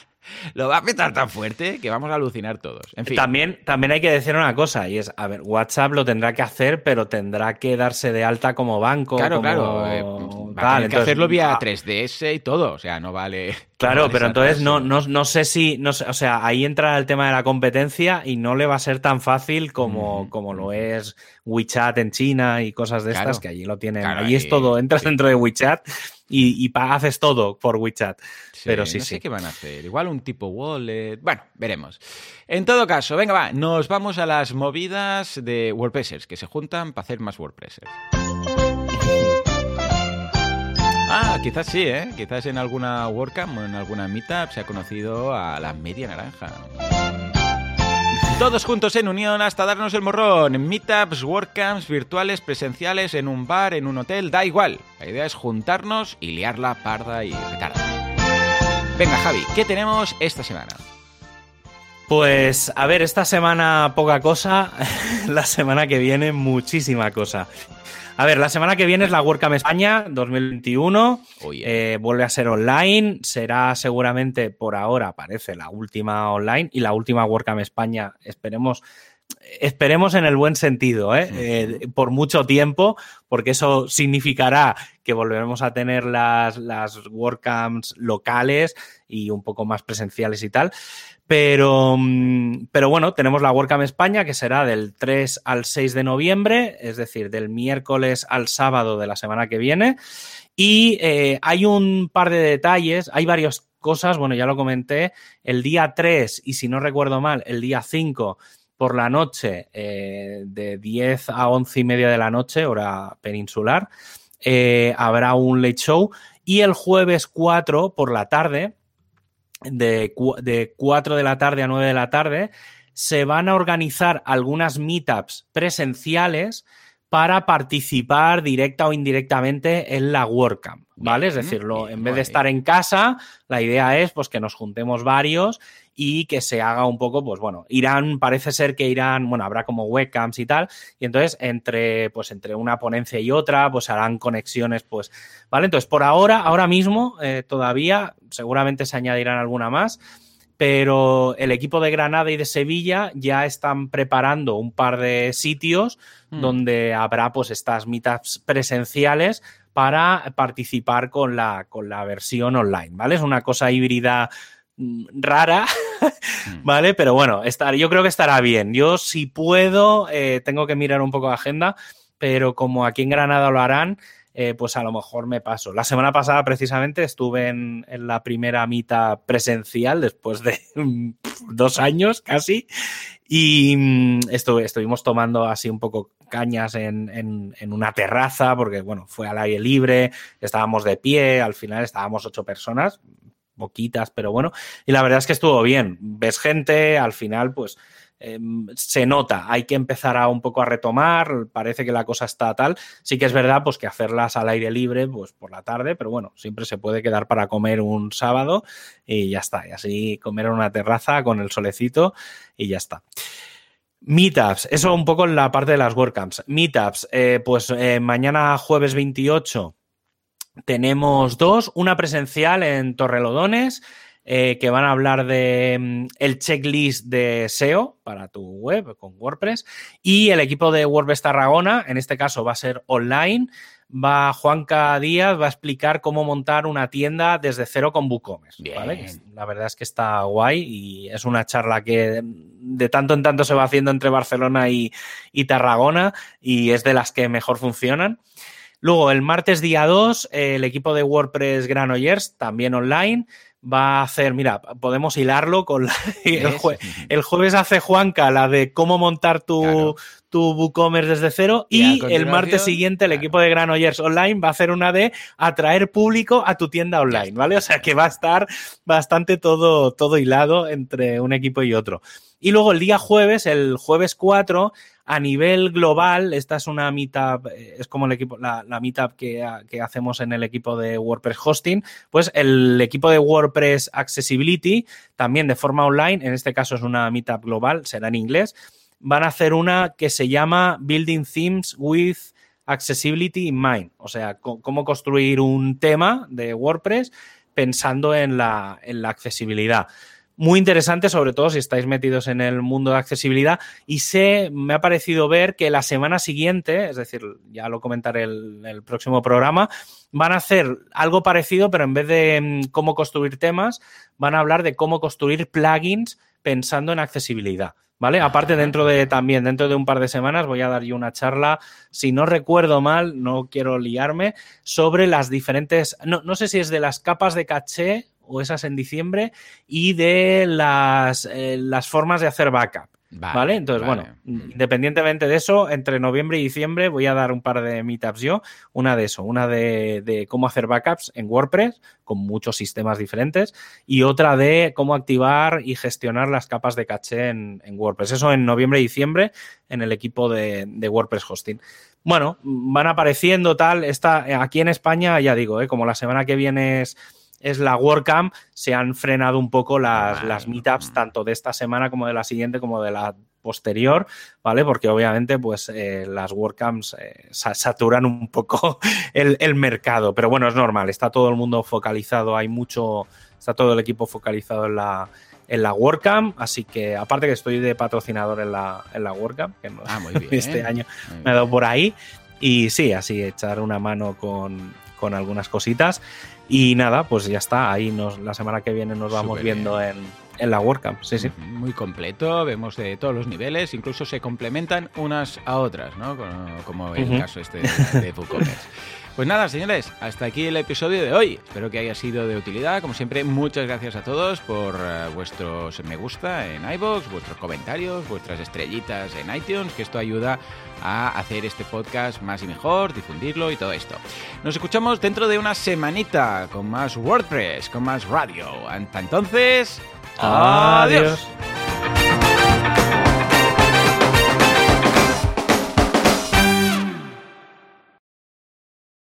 lo va a petar tan fuerte que vamos a alucinar todos. En fin. También, también hay que decir una cosa, y es, a ver, WhatsApp lo tendrá que hacer, pero tendrá que darse de alta como banco. Claro, claro. Eh, va a que hacerlo vía 3DS y todo, o sea, no vale. Claro, pero entonces no, no, sé si, no o sea, ahí entra el tema de la competencia y no le va a ser tan fácil como, como lo es WeChat en China y cosas de estas, que allí lo tienen. allí es todo, entras dentro de WeChat y, y, haces todo por WeChat. Pero sí, no sé qué van a hacer. Igual un tipo wallet. Bueno, veremos. En todo caso, venga, va, nos vamos a las movidas de WordPressers que se juntan para hacer más WordPressers. Ah, quizás sí, ¿eh? Quizás en alguna WordCamp o en alguna Meetup se ha conocido a la media naranja. Todos juntos en unión hasta darnos el morrón. Meetups, WordCamps, virtuales, presenciales, en un bar, en un hotel, da igual. La idea es juntarnos y liarla parda y petarda. Venga, Javi, ¿qué tenemos esta semana? Pues a ver, esta semana poca cosa, la semana que viene muchísima cosa. A ver, la semana que viene es la WordCamp España 2021. Eh, vuelve a ser online. Será seguramente por ahora, parece, la última online y la última WordCamp España. Esperemos esperemos en el buen sentido, ¿eh? Eh, por mucho tiempo, porque eso significará que volveremos a tener las, las WordCamps locales y un poco más presenciales y tal. Pero, mm, pero bueno, tenemos la WordCamp España que será del 3 al 6 de noviembre, es decir, del miércoles al sábado de la semana que viene. Y eh, hay un par de detalles, hay varias cosas, bueno, ya lo comenté, el día 3 y si no recuerdo mal, el día 5 por la noche, eh, de 10 a 11 y media de la noche, hora peninsular, eh, habrá un late show. Y el jueves 4 por la tarde, de, de 4 de la tarde a 9 de la tarde, se van a organizar algunas meetups presenciales para participar directa o indirectamente en la WordCamp, ¿vale? es decir, en vez de estar en casa, la idea es pues que nos juntemos varios y que se haga un poco, pues bueno, irán, parece ser que irán, bueno, habrá como webcams y tal, y entonces entre, pues entre una ponencia y otra, pues harán conexiones, pues, ¿vale? Entonces, por ahora, ahora mismo, eh, todavía, seguramente se añadirán alguna más, pero el equipo de Granada y de Sevilla ya están preparando un par de sitios mm. donde habrá pues estas meetups presenciales para participar con la, con la versión online, ¿vale? Es una cosa híbrida rara, mm. ¿vale? Pero bueno, estar, yo creo que estará bien. Yo si puedo, eh, tengo que mirar un poco la agenda, pero como aquí en Granada lo harán, eh, pues a lo mejor me paso. La semana pasada precisamente estuve en, la primera mitad presencial después de dos años casi y mm, estuvimos tomando así un poco cañas en, en, una terraza porque bueno, fue al aire libre, estábamos de pie, al final estábamos ocho personas, poquitas, pero bueno. Y la verdad es que estuvo bien. Ves gente, al final, pues em, se nota, hay que empezar a un poco a retomar, parece que la cosa está tal. Sí que es verdad, pues que hacerlas al aire libre, pues por la tarde, pero bueno, siempre se puede quedar para comer un sábado y ya está. Y así comer en una terraza con el solecito y ya está. Meetups, eso un poco en la parte de las WordCamps. Meetups, eh, pues eh, mañana jueves 28 tenemos dos, una presencial en Torrelodones, eh, que van a hablar de mm, el checklist de SEO para tu web con WordPress y el equipo de WordPress Tarragona, en este caso va a ser online, va Juanca Díaz, va a explicar cómo montar una tienda desde cero con WooCommerce. La verdad es que está guay y es una charla que de tanto en tanto se va haciendo entre Barcelona y, y Tarragona y es de las que mejor funcionan. Luego, el martes día 2, el equipo de WordPress Granollers, también online, va a hacer, mira, podemos hilarlo con el, jueves hace Juanca la de cómo montar tu, tu WooCommerce desde cero y, el martes siguiente el equipo de Granollers Online va a hacer una de atraer público a tu tienda online, ¿vale? O sea que va a estar bastante todo, todo hilado entre un equipo y otro. Y luego el día jueves, el jueves 4, a nivel global, esta es una meetup, eh, es como el equipo, la, la meetup que, hacemos en el equipo de WordPress Hosting, pues el equipo de WordPress Accessibility, también de forma online, en este caso es una meetup global, será en inglés, van a hacer una que se llama Building Themes with Accessibility in Mind, o sea, cómo construir un tema de WordPress pensando en la, en la accesibilidad muy interesante, sobre todo si estáis metidos en el mundo de accesibilidad. Y sé, me ha parecido ver que la semana siguiente, es decir, ya lo comentaré el, el próximo programa, van a hacer algo parecido, pero en vez de mm, cómo construir temas, van a hablar de cómo construir plugins pensando en accesibilidad. ¿Vale? Aparte, dentro de también, dentro de un par de semanas, voy a dar yo una charla, si no recuerdo mal, no quiero liarme, sobre las diferentes, no, no sé si es de las capas de caché o esas en diciembre, y de las, eh, las formas de hacer backup. Vale, Entonces, bueno, independientemente de eso, entre noviembre y diciembre voy a dar un par de meetups yo. Una de eso, una de, cómo hacer backups en WordPress con muchos sistemas diferentes y otra de cómo activar y gestionar las capas de caché en, WordPress. Eso en noviembre y diciembre en el equipo de, WordPress Hosting. Bueno, van apareciendo tal. Está aquí en España, ya digo, ¿eh? como la semana que viene es es la WordCamp, se han frenado un poco las, las meetups tanto de esta semana como de la siguiente como de la posterior, ¿vale? Porque obviamente pues eh, las WordCamps eh, saturan un poco el, el, mercado, pero bueno, es normal, está todo el mundo focalizado, hay mucho, está todo el equipo focalizado en la, en la WordCamp, así que aparte que estoy de patrocinador en la, en la WordCamp, que ah, muy bien, este año me ha dado por ahí, y sí, así echar una mano con, con algunas cositas. Y nada, pues ya está. Ahí nos, la semana que viene nos vamos viendo en, en, la WordCamp. Sí, sí. Muy completo, vemos de todos los niveles, incluso se complementan unas a otras, ¿no? Como, el caso este de, de WooCommerce. Pues nada, señores, hasta aquí el episodio de hoy. Espero que haya sido de utilidad. Como siempre, muchas gracias a todos por eh, vuestros me gusta en iBox, vuestros comentarios, vuestras estrellitas en iTunes, que esto ayuda a hacer este podcast más y mejor, difundirlo y todo esto. Nos escuchamos dentro de una semanita con más WordPress, con más radio. Hasta entonces, adiós.